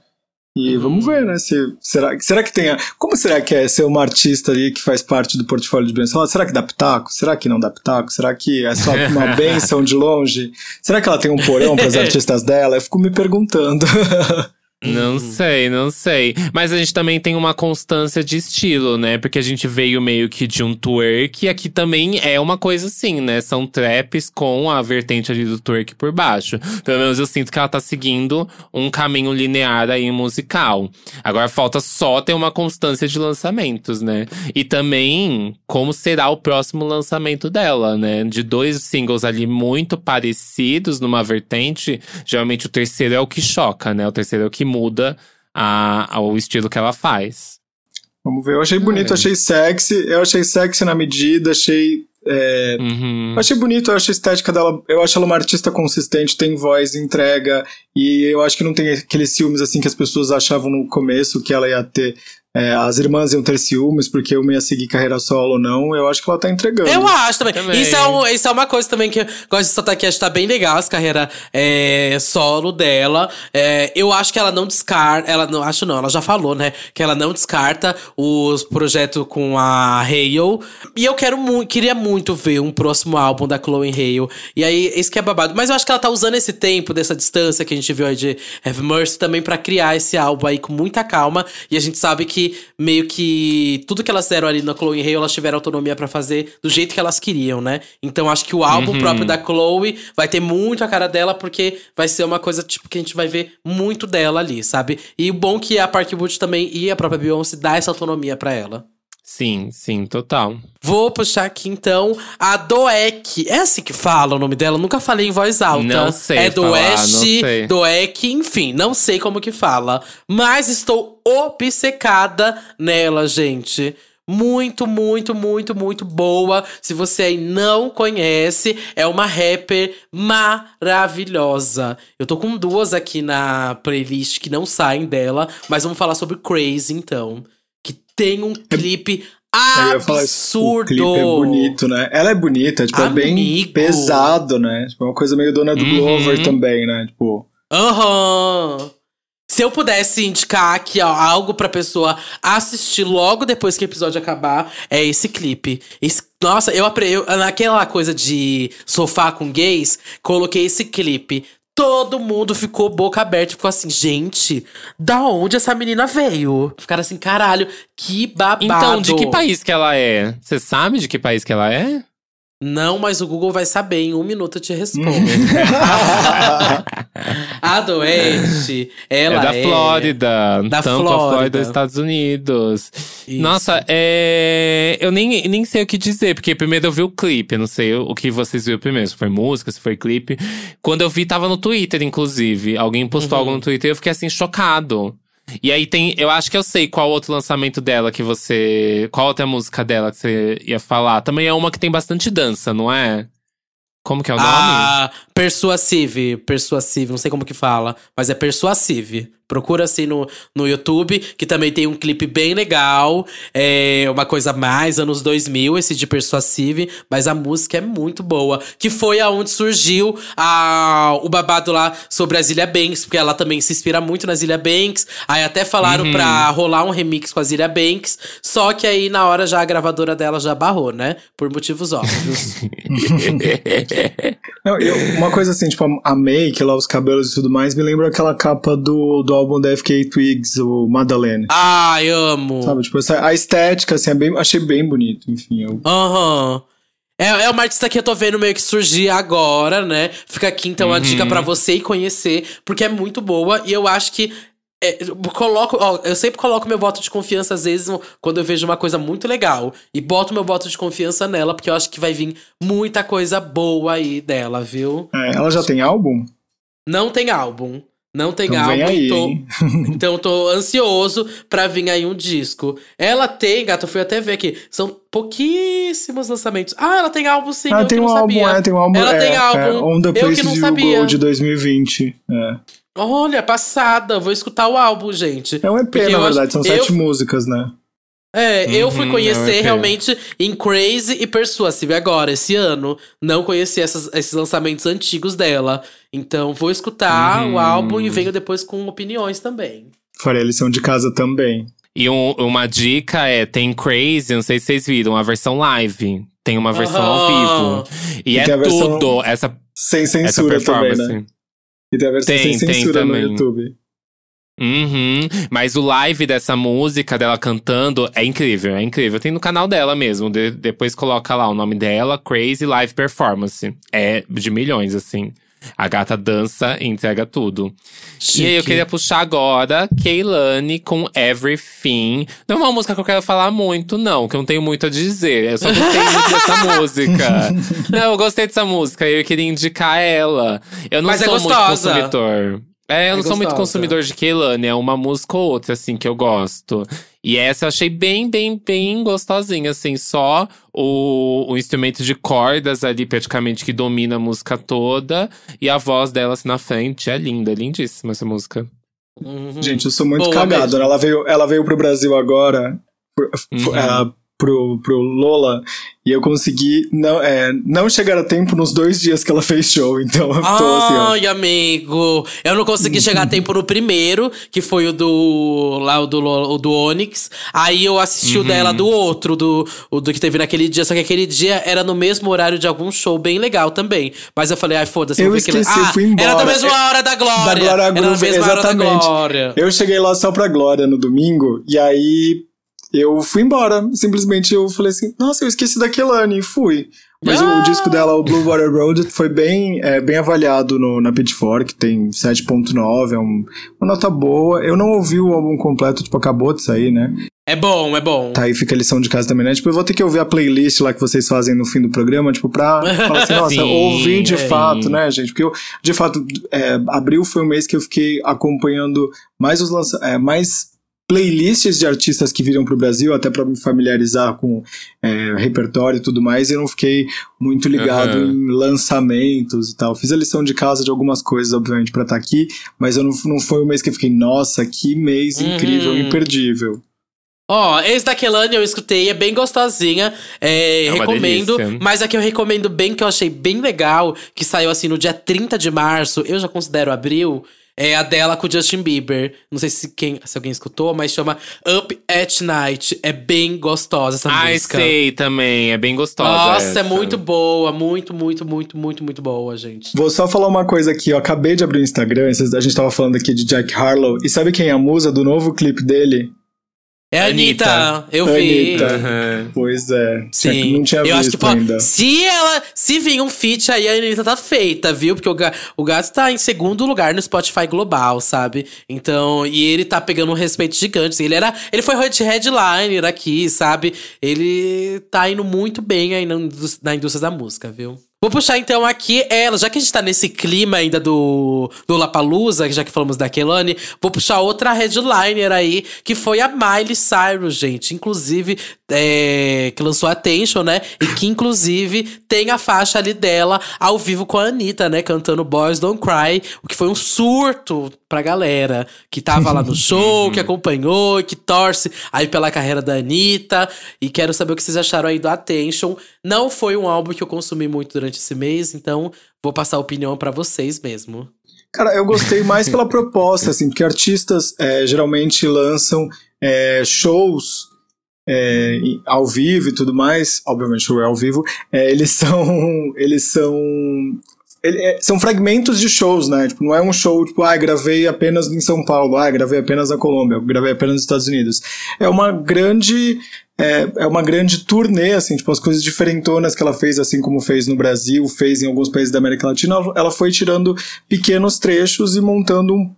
E Uhum. vamos ver, né? Se, será, será que tem. a- Como será que é ser uma artista ali que faz parte do portfólio de Beyoncé? Será que dá pitaco? Será que não dá pitaco? Será que é só uma benção de longe? Será que ela tem um porão para as artistas dela? Eu fico me perguntando. Não Uhum. sei, não sei. Mas a gente também tem uma constância de estilo, né? Porque a gente veio meio que de um twerk, e aqui também é uma coisa assim, né? São traps com a vertente ali do twerk por baixo. Pelo menos eu sinto que ela tá seguindo um caminho linear aí musical. Agora falta só ter uma constância de lançamentos, né? E também como será o próximo lançamento dela, né? De dois singles ali muito parecidos numa vertente, geralmente o terceiro é o que choca, né? O terceiro é o que muda a, o estilo que ela faz. Vamos ver. Eu achei bonito, É. achei sexy. Eu achei sexy na medida, achei. é, Uhum. achei bonito, eu achei a estética dela. Eu acho ela uma artista consistente, tem voz, entrega. E eu acho que não tem aqueles ciúmes assim que as pessoas achavam no começo que ela ia ter. É, as irmãs iam ter ciúmes porque uma ia seguir carreira solo ou não. Eu acho que ela tá entregando. Eu acho também. Também. Isso, é um- isso é uma coisa também que eu gosto de soltar aqui. Acho que tá bem legal essa carreira é, solo dela. É, eu acho que ela não descarta. Ela não, acho não, ela já falou, né? Que ela não descarta os projetos com a Hale. E eu quero muito, queria muito ver um próximo álbum da Chloe Hale. E aí, esse que é babado. Mas eu acho que ela tá usando esse tempo, dessa distância que a gente viu aí de Have Mercy, também pra criar esse álbum aí com muita calma. E a gente sabe que meio que tudo que elas deram ali na Chloe Hale, elas tiveram autonomia pra fazer do jeito que elas queriam, né? Então acho que o álbum Uhum. próprio da Chloe vai ter muito a cara dela, porque vai ser uma coisa tipo que a gente vai ver muito dela ali, sabe? E o bom que a Park Wood também e a própria Beyoncé dá essa autonomia pra ela. Sim, sim, total. Vou puxar aqui então a Doek. É assim que fala o nome dela? Eu nunca falei em voz alta. Não sei É do falar, Oeste, não sei. Doek, enfim, não sei como que fala. Mas estou obcecada nela, gente. Muito, muito, muito, muito boa. Se você aí não conhece, é uma rapper maravilhosa. Eu tô com duas aqui na playlist que não saem dela, mas vamos falar sobre Crazy então. Que tem um clipe Eu ia falar O absurdo. clipe é bonito, né? Ela é bonita, tipo, é bem Amigo. pesado, né? Tipo, é uma coisa meio dona do Uhum. Glover também, né? Tipo, Aham. Se eu pudesse indicar aqui ó, algo pra pessoa assistir logo depois que o episódio acabar, é esse clipe. Esse- nossa, eu aprendi. Naquela coisa de sofá com gays, coloquei esse clipe. Todo mundo ficou boca aberta, ficou assim, gente, da onde essa menina veio? Ficaram assim, caralho, que babado. Então, de que país que ela é? Você sabe de que país que ela é? Não, mas o Google vai saber, em um minuto eu te respondo. a doente, ela é da é Flórida. da Tampa, Flórida. Flórida, Estados Unidos. Isso. Nossa, é... eu nem, nem sei o que dizer, porque primeiro eu vi o clipe, eu não sei o que vocês viram primeiro, se foi música, se foi clipe. Quando eu vi, tava no Twitter, inclusive. Alguém postou Uhum. algo no Twitter e eu fiquei assim, chocado. E aí tem, eu acho que eu sei qual outro lançamento dela que você. Qual outra música dela que você ia falar. Também é uma que tem bastante dança, não é? Como que é o nome? Ah, Persuasive, Persuasive, não sei como que fala, mas é Persuasive. Procura assim no, no YouTube, que também tem um clipe bem legal. É uma coisa mais anos 2000, esse de Persuasive, mas a música é muito boa. Que foi aonde surgiu a, o babado lá sobre a Zilia Banks, porque ela também se inspira muito na Zilia Banks. Aí até falaram Uhum. pra rolar um remix com a Zilia Banks, só que aí na hora já a gravadora dela já barrou, né? Por motivos óbvios. Não, eu- uma coisa assim, tipo, a make, lá os cabelos e tudo mais, me lembra aquela capa do, do álbum da FK Twigs, o Madeleine. Ai, amo. Sabe, tipo, essa, a estética, assim, é bem, achei bem bonito, enfim. Eu, Aham. É, é uma artista que eu tô vendo meio que surgir agora, né? Fica aqui então a Uhum. dica pra você ir conhecer, porque é muito boa e eu acho que. é, eu coloco, ó, eu sempre coloco meu voto de confiança, às vezes, quando eu vejo uma coisa muito legal. E boto meu voto de confiança nela, porque eu acho que vai vir muita coisa boa aí dela, viu? é, ela já tem álbum? Não tem álbum. Não tem Então álbum. aí, tô- então tô ansioso pra vir aí um disco. Ela tem, gato, eu fui até ver aqui. São pouquíssimos lançamentos. Ah, ela tem álbum sim, ah, eu tem que um não álbum, sabia. é, tem um álbum. Ela é, tem é, álbum. The Eu que não sabia. De 2020. É. Olha, passada. Vou escutar o álbum, gente. É um EP, na verdade, acho- são eu- sete músicas, né? É, eu fui Uhum, é conhecer EP. realmente em Crazy e Persuasive agora, esse ano. Não conheci essas- esses lançamentos antigos dela. Então vou escutar Uhum. o álbum e venho depois com opiniões também. Farei a lição de casa também. E um- uma dica é: tem Crazy, não sei se vocês viram, a versão live. Tem uma versão ao Aham. vivo. E, E é tudo, essa, Sem essa censura também, performance. né? E tem a versão Tem, sem tem censura no também. YouTube. Uhum. Mas o live dessa música dela cantando é incrível, é incrível. Tem no canal dela mesmo. De- depois coloca lá o nome dela, Crazy Live Performance. É de milhões, assim. A gata dança e entrega tudo. E aí eu Chique. queria puxar agora Keilane com Everything. Não é uma música que eu quero falar muito, não, que eu não tenho muito a dizer. Eu só gostei muito dessa música. Não, eu gostei dessa música e eu queria indicar ela. Eu não Mas é sou muito gostosa. consumidor. É, eu É não sou muito consumidor de Keilane, é uma música ou outra, assim, que eu gosto. E essa eu achei bem, bem, bem gostosinha, assim, só o, o instrumento de cordas ali, praticamente, que domina a música toda. E a voz dela, assim, na frente, é linda, é lindíssima essa música. Uhum. Gente, eu sou muito Boa cagado. mesmo. Ela veio, ela veio pro Brasil agora, Uhum. ah, pro, pro Lola, e eu consegui não, é, não chegar a tempo nos dois dias que ela fez show. Então eu tô assim, ó. Ai, amigo. Eu não consegui chegar a tempo no primeiro, que foi o do. Lá, o do, o do Onyx. Aí eu assisti o Uhum. dela do outro, do, o do que teve naquele dia. Só que aquele dia era no mesmo horário de algum show bem legal também. Mas eu falei, ai, foda-se, Eu aquele- esqueci, eu Ah, fui embora. Era da mesma hora da Glória. Da Glória Groove, exatamente. Eu cheguei lá só pra Glória no domingo, e aí eu fui embora. Simplesmente eu falei assim, nossa, eu esqueci da Kelane, e fui. Mas Ah! o disco dela, o Blue Water Road, foi bem, é, bem avaliado no, na Pitchfork, tem 7.9, é um- uma nota boa. Eu não ouvi o álbum completo, tipo, acabou de sair, né? É bom, é bom. Tá, aí fica a lição de casa também, né? Tipo, eu vou ter que ouvir a playlist lá que vocês fazem no fim do programa, tipo, pra falar assim, nossa, Sim, ouvi de é. fato, né, gente? Porque eu, de fato, é, abril foi um mês que eu fiquei acompanhando mais os lança é, mais playlists de artistas que viram pro Brasil, até pra me familiarizar com é, repertório e tudo mais, e eu não fiquei muito ligado Aham. em lançamentos e tal. Fiz a lição de casa de algumas coisas, obviamente, pra estar aqui, mas eu não, não foi um mês que eu fiquei, nossa, que mês Uhum. incrível, imperdível. Ó, esse da Kelane eu escutei, é bem gostosinha. É, É uma recomendo. delícia. Mas a que eu recomendo bem, que eu achei bem legal, que saiu assim no dia 30 de março, eu já considero abril. É a dela com o Justin Bieber. Não sei se, quem, se alguém escutou, mas chama Up at Night. É bem gostosa essa Ai, música. sei também, é bem gostosa. Nossa, essa. é muito boa. Muito, muito, muito, muito, muito boa, gente. Vou só falar uma coisa aqui, eu acabei de abrir o Instagram, a gente tava falando aqui de Jack Harlow, e sabe quem é a musa do novo clipe dele? É a Anitta. Anitta. Eu vi. Anitta. Aham. Pois é, Sim. não tinha eu visto acho que, pô, ainda. se ela. Se vir um feat aí, a Anitta tá feita, viu? Porque o, o gato tá em segundo lugar no Spotify global, sabe? Então, e ele tá pegando um respeito gigante. assim. Ele era. Ele foi head- headliner aqui, sabe? Ele tá indo muito bem aí na, na indústria da música, viu? Vou puxar então aqui ela, já que a gente tá nesse clima ainda do, do Lapalusa, já que falamos da Kelane, vou puxar outra headliner aí, que foi a Miley Cyrus, gente. Inclusive, é, que lançou Attention, né? E que, inclusive, tem a faixa ali dela ao vivo com a Anitta, né? Cantando Boys Don't Cry, o que foi um surto pra galera que tava lá no show, que acompanhou, que torce aí pela carreira da Anitta. E quero saber o que vocês acharam aí do Attention. Não foi um álbum que eu consumi muito durante esse mês, então vou passar a opinião pra vocês mesmo. Cara, eu gostei mais pela proposta, assim, porque artistas é, geralmente lançam é, shows é, ao vivo e tudo mais, obviamente show é ao vivo, é, eles são. Eles são. Ele- é, são fragmentos de shows, né? Tipo, não é um show, tipo, ah, gravei apenas em São Paulo, ah, gravei apenas na Colômbia, gravei apenas nos Estados Unidos. É uma grande. É, é uma grande turnê, assim, tipo, as coisas diferentonas que ela fez, assim como fez no Brasil, fez em alguns países da América Latina, ela- foi tirando pequenos trechos e montando um,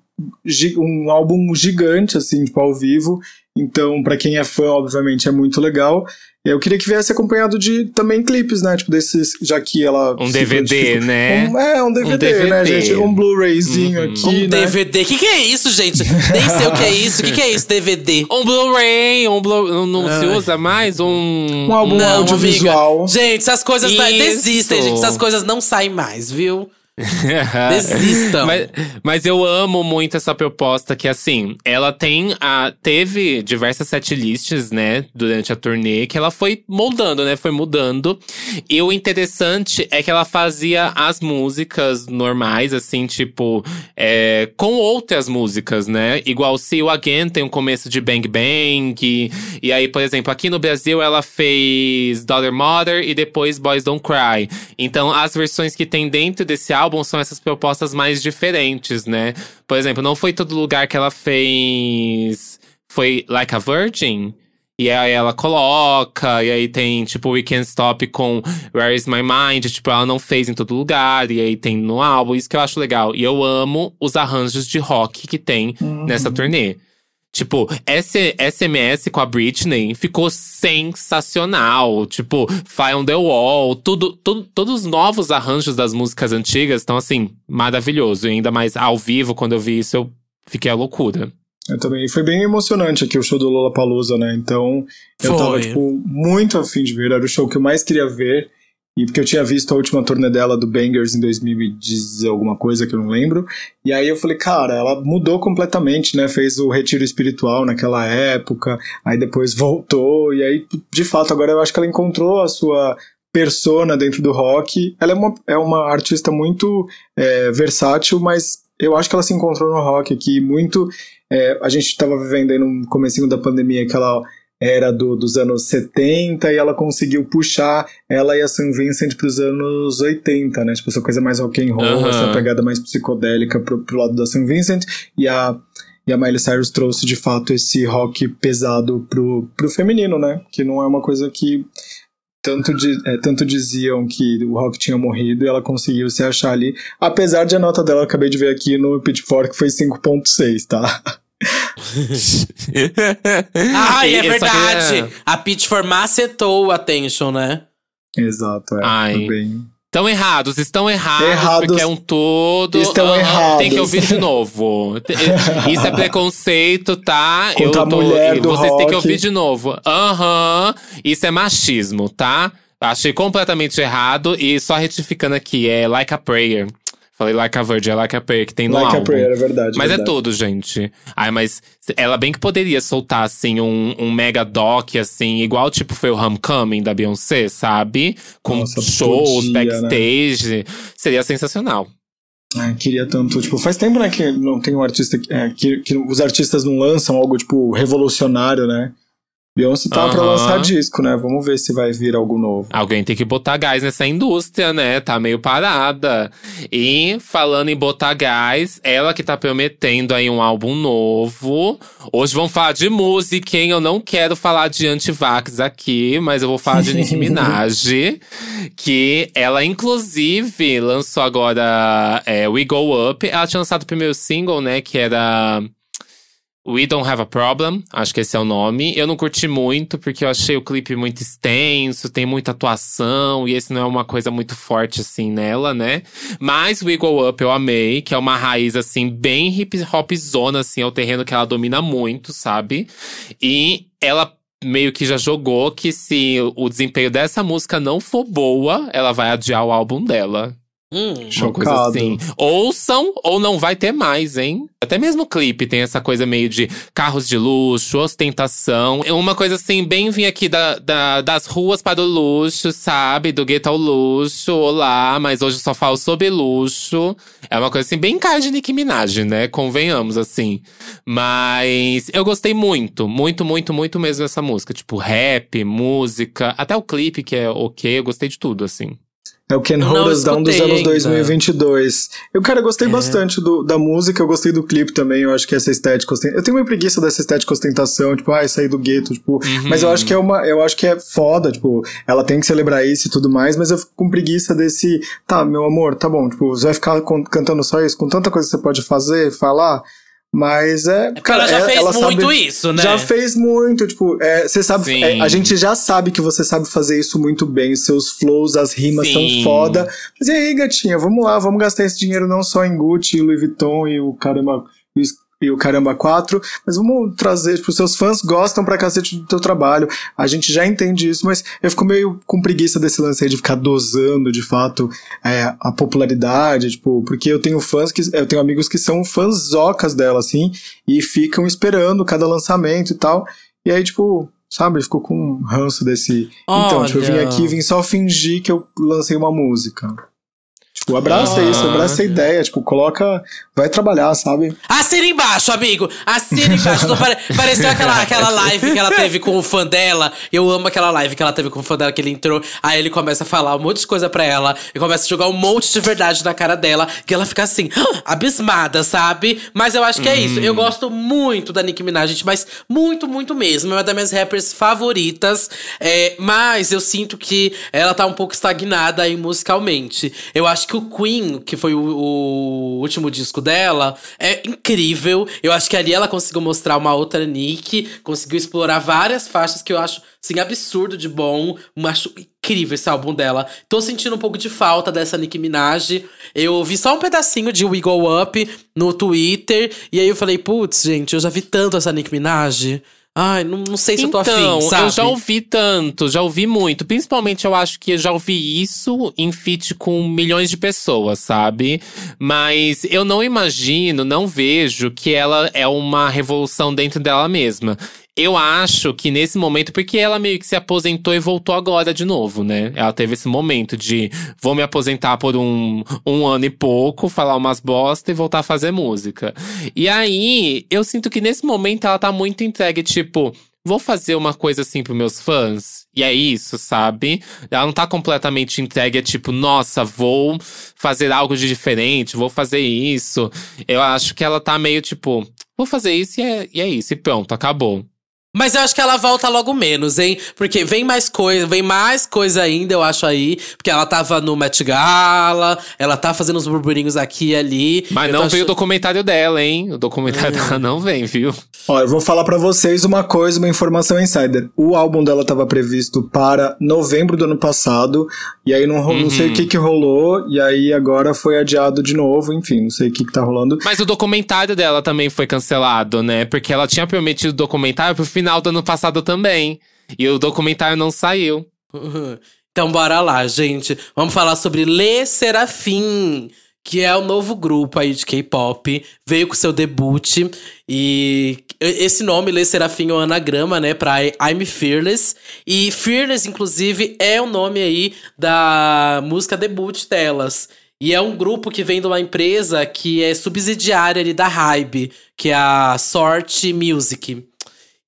um álbum gigante, assim, tipo, ao vivo. Então, pra quem é fã, obviamente, é muito legal. Eu queria que viesse acompanhado de também clipes, né? Tipo, desses, já que ela. Um DVD, né? Um- é, um DVD, DVD. né, gente? Um Blu-rayzinho Uhum. aqui. Um né? DVD. Que que é isso, gente? Nem sei o que é isso. O que que é isso, DVD? Um Blu-ray, um Blu não se Ai. usa mais um. Um álbum Não, audiovisual. amiga. Gente, essas coisas Isso. desistem, gente. Essas coisas não saem mais, viu? Desistam. mas, mas eu amo muito essa proposta que, assim, ela tem a. Teve diversas setlists, né, durante a turnê, que ela foi moldando, né? Foi mudando. E o interessante é que ela fazia as músicas normais, assim, tipo, é, com outras músicas, né? Igual See You Again tem um começo de Bang Bang. E, e aí, por exemplo, aqui no Brasil ela fez Daughter Mother e depois Boys Don't Cry. Então, as versões que tem dentro desse álbum álbum são essas propostas mais diferentes, né? Por exemplo, não foi todo lugar que ela fez. Foi Like a Virgin? E aí ela coloca, e aí tem, tipo, We Can't Stop com Where Is My Mind, tipo, ela não fez em todo lugar, e aí tem no álbum, isso que eu acho legal. E eu amo os arranjos de rock que tem uhum. nessa turnê. Tipo, esse SMS com a Britney ficou sensacional. Tipo, Fire on the Wall, tudo, tudo, todos os novos arranjos das músicas antigas estão, assim, maravilhoso. E ainda mais ao vivo, quando eu vi isso, eu fiquei a loucura. Eu também. Foi bem emocionante aqui o show do Lollapalooza, né? Então, eu Foi. tava, tipo, muito afim de ver. Era o show que eu mais queria ver. E porque eu tinha visto a última turnê dela do Bangers em 2010, alguma coisa que eu não lembro. E aí eu falei, cara, ela mudou completamente, né? Fez o retiro espiritual naquela época, aí depois voltou. E aí, de fato, agora eu acho que ela encontrou a sua persona dentro do rock. Ela é uma, é uma artista muito é, versátil, mas eu acho que ela se encontrou no rock aqui muito. É, a gente estava vivendo aí no comecinho da pandemia aquela era do, dos anos 70 e ela conseguiu puxar ela e a St. Vincent para os anos 80, né? Tipo, essa coisa mais rock and roll, uhum. essa pegada mais psicodélica pro, pro lado da St. Vincent e a e a Miley Cyrus trouxe de fato esse rock pesado pro, pro feminino, né? Que não é uma coisa que tanto, de, é, tanto diziam que o rock tinha morrido e ela conseguiu se achar ali. Apesar de a nota dela, acabei de ver aqui no Pitchfork, foi 5.6, tá? Ai, é verdade. A Pitchfork macetou o Attention, né? Exato, é. Ai. Bem... Estão errados, estão errados, errados, porque é um todo. Estão uh, errados. Tem que ouvir de novo. Isso é preconceito, tá? Contra Eu tô, a mulher do Vocês têm que ouvir de novo. Aham. Uhum. Isso é machismo, tá? Achei completamente errado. E só retificando aqui, é Like a Prayer. Falei Like a Virgin, é Like a Prayer, que tem no like álbum. Like a Prayer, é verdade. Mas é verdade. é tudo, gente. Ai, mas ela bem que poderia soltar, assim, um, um mega doc, assim, igual tipo foi o Homecoming da Beyoncé, sabe? Com Nossa, shows, podia, né? backstage. Né? Seria sensacional. Ai, queria tanto. Tipo, faz tempo, né, que não tem um artista. É, que, que os artistas não lançam algo, tipo, revolucionário, né? Beyoncé tá uhum. pra lançar disco, né? Vamos ver se vai vir algo novo. Alguém tem que botar gás nessa indústria, né? Tá meio parada. E falando em botar gás, ela que tá prometendo aí um álbum novo. Hoje vamos falar de música, hein? Eu não quero falar de antivax aqui, mas eu vou falar de Nicki Minaj. que ela, inclusive, lançou agora é, We Go Up. Ela tinha lançado o primeiro single, né? Que era We Don't Have a Problem, acho que esse é o nome. Eu não curti muito, porque eu achei o clipe muito extenso, tem muita atuação, e esse não é uma coisa muito forte assim nela, né? Mas We Go Up eu amei, que é uma raiz assim, bem hip hop zona, assim, é o terreno que ela domina muito, sabe? E ela meio que já jogou que se o desempenho dessa música não for boa, ela vai adiar o álbum dela. Hum, Chocado. Assim. Ouçam ou não vai ter mais, hein? Até mesmo o clipe tem essa coisa meio de carros de luxo, ostentação. É uma coisa assim, bem vim aqui da, da, das ruas para o luxo, sabe? Do gueto ao luxo, olá, mas hoje só falo sobre luxo. É uma coisa assim, bem cara de Nicki Minaj, né? Convenhamos, assim. Mas eu gostei muito, muito, muito, muito mesmo dessa música. Tipo, rap, música, até o clipe que é ok, eu gostei de tudo, assim. É o Can Hold Us Down dos anos ainda. 2022. Eu, cara, gostei é. bastante do, da música, eu gostei do clipe também, eu acho que essa estética Eu tenho uma preguiça dessa estética ostentação, tipo, ah, sair do gueto, tipo. Uhum. Mas eu acho que é uma. Eu acho que é foda, tipo, ela tem que celebrar isso e tudo mais, mas eu fico com preguiça desse. Tá, meu amor, tá bom, tipo, você vai ficar cantando só isso, com tanta coisa que você pode fazer, falar. Mas é. é cara, ela já fez ela muito sabe, isso, né? Já fez muito. Tipo, você sabe. É, a gente já sabe que você sabe fazer isso muito bem. Seus flows, as rimas Sim. são foda. Mas e aí, gatinha, vamos lá, vamos gastar esse dinheiro não só em Gucci, Louis Vuitton e o caramba e o Caramba 4, mas vamos trazer, tipo, seus fãs gostam pra cacete do teu trabalho, a gente já entende isso, mas eu fico meio com preguiça desse lance aí de ficar dosando, de fato, é, a popularidade, tipo, porque eu tenho fãs que, eu tenho amigos que são fãs zocas dela, assim, e ficam esperando cada lançamento e tal, e aí, tipo, sabe, ficou com um ranço desse, Olha. então, tipo, eu vim aqui, vim só fingir que eu lancei uma música. Tipo, abraça isso, abraça a ideia, tipo, coloca. Vai trabalhar, sabe? Assina embaixo, amigo! Assina embaixo. Pare... Pareceu aquela, aquela live que ela teve com o fã dela. Eu amo aquela live que ela teve com o fã dela, que ele entrou. Aí ele começa a falar um monte de coisa pra ela. E começa a jogar um monte de verdade na cara dela. Que ela fica assim, abismada, sabe? Mas eu acho que é isso. Eu gosto muito da Nicki Minaj, gente, mas muito, muito mesmo. É uma das minhas rappers favoritas. É, mas eu sinto que ela tá um pouco estagnada aí musicalmente. Eu acho que o Queen, que foi o, o último disco dela, é incrível. Eu acho que ali ela conseguiu mostrar uma outra Nick, conseguiu explorar várias faixas que eu acho, assim, absurdo de bom. Acho incrível esse álbum dela. Tô sentindo um pouco de falta dessa Nicki Minaj. Eu vi só um pedacinho de We Go Up no Twitter, e aí eu falei, putz, gente, eu já vi tanto essa Nicki Minaj. Ai, não, não sei se então, eu tô afim, sabe? eu já ouvi tanto, já ouvi muito. Principalmente eu acho que eu já ouvi isso em feat com milhões de pessoas, sabe? Mas eu não imagino, não vejo que ela é uma revolução dentro dela mesma. Eu acho que nesse momento, porque ela meio que se aposentou e voltou agora de novo, né? Ela teve esse momento de vou me aposentar por um, um ano e pouco, falar umas bosta e voltar a fazer música. E aí, eu sinto que nesse momento ela tá muito entregue, tipo, vou fazer uma coisa assim pros meus fãs. E é isso, sabe? Ela não tá completamente entregue, é tipo, nossa, vou fazer algo de diferente, vou fazer isso. Eu acho que ela tá meio tipo, vou fazer isso e é, e é isso, e pronto, acabou. Mas eu acho que ela volta logo menos, hein? Porque vem mais coisa, vem mais coisa ainda, eu acho aí. Porque ela tava no Met Gala, ela tá fazendo uns burburinhos aqui e ali. Mas eu não veio o documentário dela, hein? O documentário hum. dela não vem, viu? Ó, eu vou falar para vocês uma coisa, uma informação insider. O álbum dela tava previsto para novembro do ano passado, e aí não, uhum. não sei o uhum. que que rolou, e aí agora foi adiado de novo, enfim, não sei o que que tá rolando. Mas o documentário dela também foi cancelado, né? Porque ela tinha prometido o documentário pro final do ano passado também. E o documentário não saiu. Então bora lá, gente. Vamos falar sobre Le Serafim, que é o novo grupo aí de K-pop. Veio com seu debut. E esse nome, Le Serafim, é um anagrama, né, pra I'm Fearless. E Fearless, inclusive, é o nome aí da música debut delas. E é um grupo que vem de uma empresa que é subsidiária ali da Hybe, que é a Sort Music.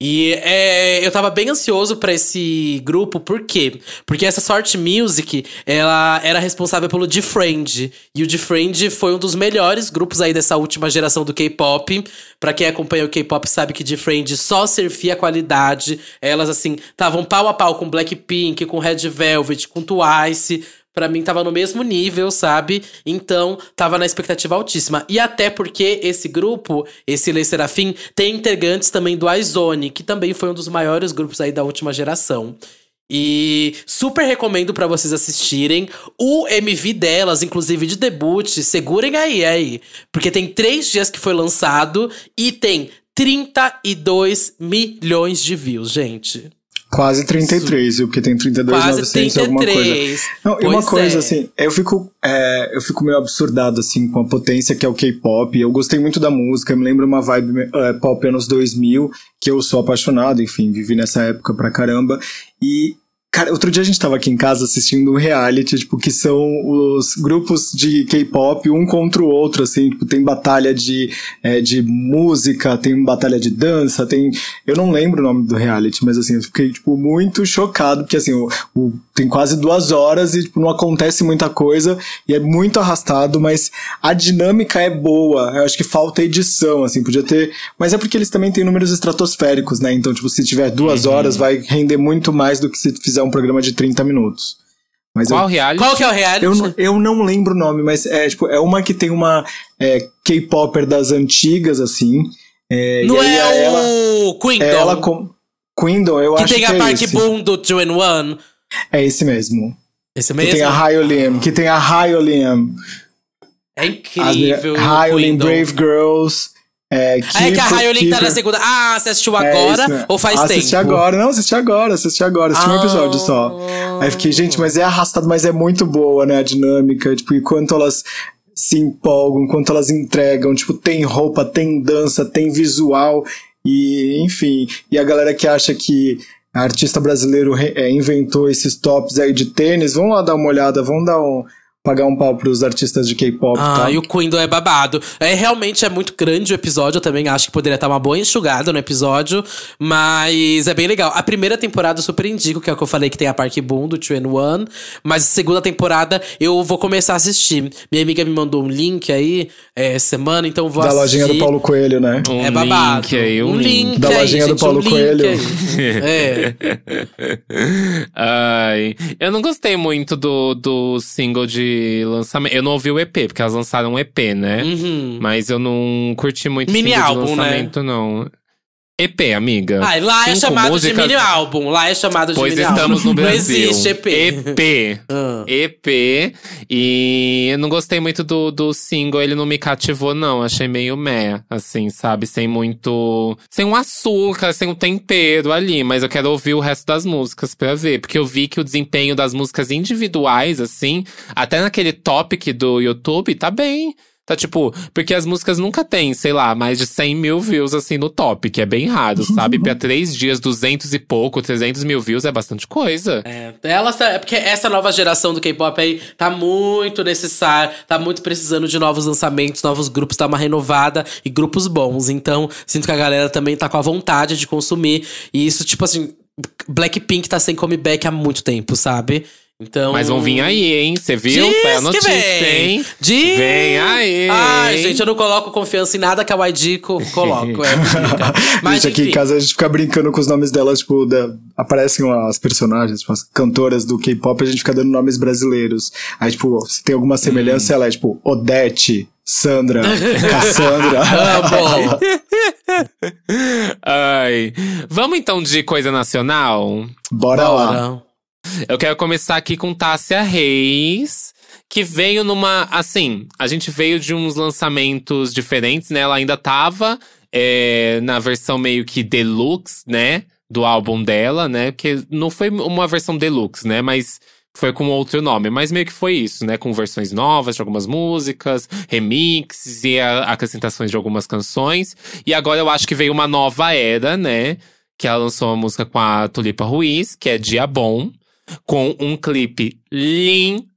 E é, eu tava bem ansioso para esse grupo, por quê? Porque essa Sort Music, ela era responsável pelo Defriend. E o Defriend foi um dos melhores grupos aí dessa última geração do K-pop. Pra quem acompanha o K-pop sabe que Defriend só servia qualidade. Elas, assim, estavam pau a pau com Blackpink, com Red Velvet, com Twice para mim tava no mesmo nível, sabe? Então, tava na expectativa altíssima. E até porque esse grupo, esse Le Serafim, tem integrantes também do iZone, que também foi um dos maiores grupos aí da última geração. E super recomendo para vocês assistirem. O MV delas, inclusive de debut, segurem aí, aí. Porque tem três dias que foi lançado e tem 32 milhões de views, gente. Quase 33, viu? Porque tem 32,900 alguma coisa. Não, e uma coisa, é. assim, eu fico, é, eu fico meio absurdado, assim, com a potência que é o K-pop. Eu gostei muito da música, me lembra uma vibe é, pop anos 2000, que eu sou apaixonado, enfim, vivi nessa época pra caramba. E Cara, outro dia a gente tava aqui em casa assistindo um reality, tipo, que são os grupos de K-pop um contra o outro, assim, tipo, tem batalha de, é, de música, tem batalha de dança, tem. Eu não lembro o nome do reality, mas assim, eu fiquei, tipo, muito chocado, porque assim, o, o, tem quase duas horas e, tipo, não acontece muita coisa e é muito arrastado, mas a dinâmica é boa. Eu acho que falta edição, assim, podia ter. Mas é porque eles também têm números estratosféricos, né? Então, tipo, se tiver duas uhum. horas, vai render muito mais do que se fizer é um programa de 30 minutos. Mas Qual eu, reality? Qual que é o reality? Eu, eu não lembro o nome, mas é, tipo, é uma que tem uma é, K-Popper das antigas, assim. É, não é ela, o Queendom? Ela com, Queendom, eu que acho que é Que tem a Park Boom do 2 in 1. É esse mesmo. Esse mesmo? Que tem a Hyolium, que tem a Hyolium. É incrível. Hyolium, Brave Girls. É, keep, é que a Rayolin tá na segunda. Ah, você assistiu é agora é ou faz assisti tempo? Assisti agora. Não, assisti agora, assisti agora. Assisti ah. um episódio só. Aí fiquei, gente, mas é arrastado, mas é muito boa, né? A dinâmica. Tipo, enquanto elas se empolgam, enquanto elas entregam. Tipo, tem roupa, tem dança, tem visual. E, enfim. E a galera que acha que artista brasileiro é, inventou esses tops aí de tênis, vão lá dar uma olhada, vão dar um pagar um pau pros artistas de K-pop, Ah, tá? e o Queen é babado. É realmente é muito grande o episódio. Eu também acho que poderia estar uma boa enxugada no episódio. Mas é bem legal. A primeira temporada eu super indico, que é o que eu falei que tem a Park Boom do 2 One. Mas a segunda temporada eu vou começar a assistir. Minha amiga me mandou um link aí é, semana, então vou Da assistir. lojinha do Paulo Coelho, né? Um É babado. link aí, um, link. Da aí, lojinha do gente, Paulo um link Coelho. aí. É. Ai, eu não gostei muito do, do single de lançamento. Eu não ouvi o EP, porque elas lançaram um EP, né? Uhum. Mas eu não curti muito Mini single álbum, né? lançamento, não. EP, amiga. Ah, lá é Cinco chamado músicas- de mini álbum. Lá é chamado de Pois mini estamos álbum. no Brasil. Não existe EP. EP. Ah. EP. E eu não gostei muito do, do single, ele não me cativou, não. Achei meio meh, assim, sabe? Sem muito. Sem um açúcar, sem um tempero ali. Mas eu quero ouvir o resto das músicas pra ver. Porque eu vi que o desempenho das músicas individuais, assim, até naquele topic do YouTube, tá bem. Tá tipo, porque as músicas nunca tem, sei lá, mais de 100 mil views assim no top, que é bem raro, sabe? Pra três dias, 200 e pouco, 300 mil views é bastante coisa. É, elas tá- é porque essa nova geração do K-pop aí tá muito necessária, tá muito precisando de novos lançamentos, novos grupos, tá uma renovada e grupos bons. Então, sinto que a galera também tá com a vontade de consumir. E isso, tipo assim, Blackpink tá sem comeback há muito tempo, sabe? Então. Mas vão vir aí, hein? Você viu? Diz Foi a notícia, vem. hein? Diz. Vem aí. Ai, hein? gente, eu não coloco confiança em nada que a YG co coloco. É. Mas, gente, aqui em casa a gente fica brincando com os nomes delas, tipo, da- aparecem as personagens, tipo, as cantoras do K-pop, a gente fica dando nomes brasileiros. Aí, tipo, se tem alguma semelhança, ela é tipo Odete, Sandra, Cassandra. Amo. Ai. Vamos então de coisa nacional? Bora lá. Eu quero começar aqui com Tássia Reis, que veio numa. Assim, a gente veio de uns lançamentos diferentes, né? Ela ainda tava é, na versão meio que deluxe, né? Do álbum dela, né? Porque não foi uma versão deluxe, né? Mas foi com outro nome. Mas meio que foi isso, né? Com versões novas de algumas músicas, remixes e acrescentações de algumas canções. E agora eu acho que veio uma nova era, né? Que ela lançou uma música com a Tulipa Ruiz, que é Dia Bom com um clipe lindíssimo,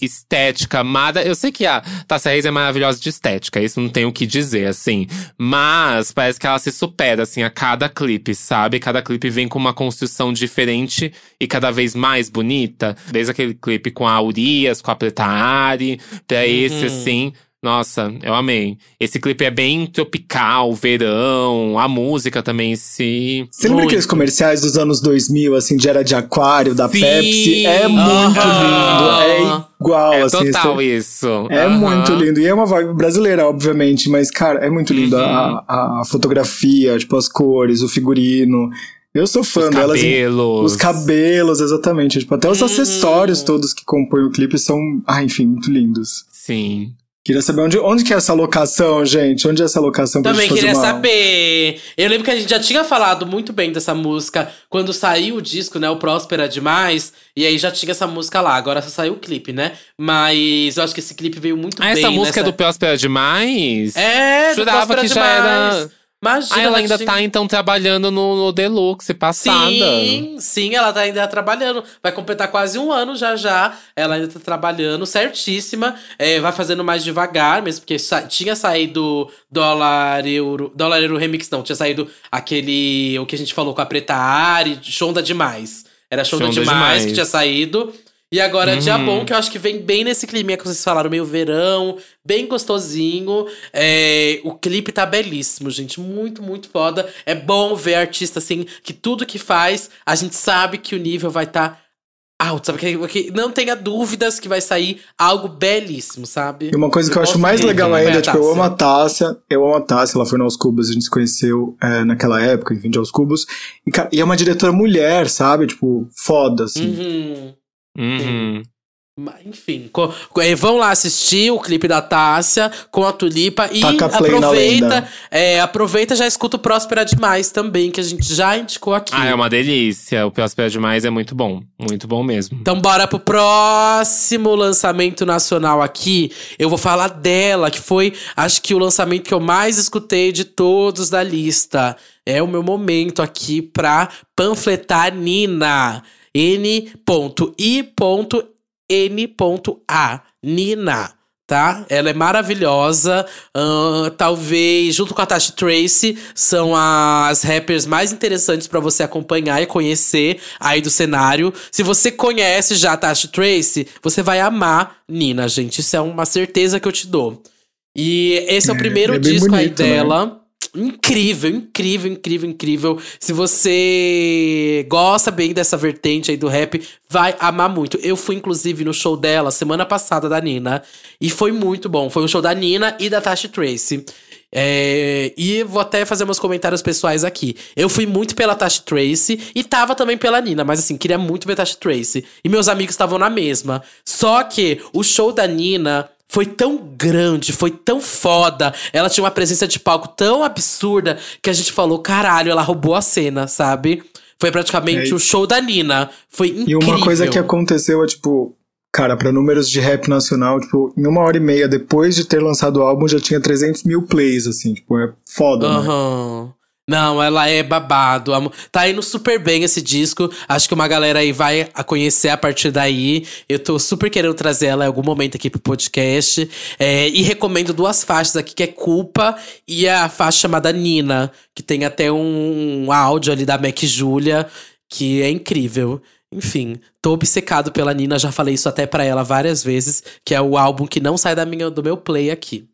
estética, mada. Eu sei que a Tássia Reis é maravilhosa de estética, isso não tem o que dizer, assim. Mas parece que ela se supera, assim, a cada clipe, sabe? Cada clipe vem com uma construção diferente e cada vez mais bonita. Desde aquele clipe com a Urias, com a Preta Ari, pra esse, assim. Nossa, eu amei. Esse clipe é bem tropical, verão, a música também si. Você lembra aqueles comerciais dos anos 2000, assim, de era de aquário, da Sim. Pepsi? É muito Aham. lindo. É igual, É assim. total esse- isso. É Aham. muito lindo. E é uma vibe brasileira, obviamente, mas, cara, é muito lindo. Uhum. A, a fotografia, tipo, as cores, o figurino. Eu sou fã Os delas. cabelos. Os cabelos, exatamente. Tipo, até os Uhum. acessórios todos que compõem o clipe são, ah, enfim, muito lindos. Sim. Queria saber onde, onde que é essa locação, gente? Onde é essa locação pra Também queria uma... saber. Eu lembro que a gente já tinha falado muito bem dessa música quando saiu o disco, né? O Próspera Demais. E aí já tinha essa música lá. Agora só saiu o clipe, né? Mas eu acho que esse clipe veio muito Ah, bem. essa música é nessa... do Próspera Demais? É, do Jurava Próspera que já Demais. era- Imagina, Ah, ela ainda tinha- tá, então, trabalhando no, no Deluxe, passada. Sim, sim, ela tá ainda trabalhando. Vai completar quase um ano já já. Ela ainda tá trabalhando certíssima. É, vai fazendo mais devagar, mesmo porque sa- tinha saído dólar euro. Dólar euro remix, não. Tinha saído aquele. O que a gente falou com a Preta Ari, Shonda Demais. Era Shonda, Shonda Demais, Demais. que tinha saído. E agora é Dia Uhum. Bom, que eu acho que vem bem nesse clima que vocês falaram, meio verão, bem gostosinho. É, o clipe tá belíssimo, gente. Muito, muito foda. É bom ver artista assim, que tudo que faz, a gente sabe que o nível vai estar tá alto, sabe? Que, que não tenha dúvidas que vai sair algo belíssimo, sabe? E uma coisa que eu acho gosto mais muito legal de ver ainda, a tipo, eu amo a Tássia. Eu amo a Tássia, ela foi no Aos Cubos, a gente se conheceu é, naquela época, enfim, de Aos Cubos. E, e é uma diretora mulher, sabe? Tipo, foda, assim. Uhum. Uhum. Mas, Enfim, eh, vão lá assistir o clipe da Tássia com a Tulipa e Taca aproveita, é, aproveita e já escuta o Próspera Demais também, que a gente já indicou aqui. Ah, é uma delícia. O Próspera Demais é muito bom. Muito bom mesmo. Então bora pro próximo lançamento nacional aqui. Eu vou falar dela, que foi, acho que o lançamento que eu mais escutei de todos da lista. É o meu momento aqui pra panfletar Nina. N.I. N.A. Nina tá? Ela é maravilhosa. Uh, talvez, junto com a Tasha Tracy, são as rappers mais interessantes para você acompanhar e conhecer aí do cenário. Se você conhece já a Tasha Tracy, você vai amar Nina, gente. Isso é uma certeza que eu te dou. E esse é, é o primeiro é disco bonito, aí né? dela. Né? Incrível, incrível, incrível, incrível. Se você gosta bem dessa vertente aí do rap, vai amar muito. Eu fui, inclusive, no show dela semana passada da Nina. E foi muito bom. Foi um show da Nina e da Tasha Tracy. É, e vou até fazer meus comentários pessoais aqui. Eu fui muito pela Tasha Tracy e tava também pela Nina, mas assim, queria muito ver Tasha Tracy. E meus amigos estavam na mesma. Só que o show da Nina foi tão grande, foi tão foda. Ela tinha uma presença de palco tão absurda que a gente falou: caralho, ela roubou a cena, sabe? Foi praticamente é, o show da Nina. Foi incrível. E uma coisa que aconteceu é, tipo, cara, para números de rap nacional, tipo, em uma hora e meia depois de ter lançado o álbum, já tinha 300 mil plays, assim, tipo, é foda, uhum. né? Não, ela é babado. Tá indo super bem esse disco. Acho que uma galera aí vai a conhecer a partir daí. Eu tô super querendo trazer ela em algum momento aqui pro podcast. É, e recomendo duas faixas aqui, que é Culpa e a faixa chamada Nina, que tem até um áudio ali da Mac Julia, que é incrível. Enfim, tô obcecado pela Nina, já falei isso até para ela várias vezes, que é o álbum que não sai da minha, do meu play aqui.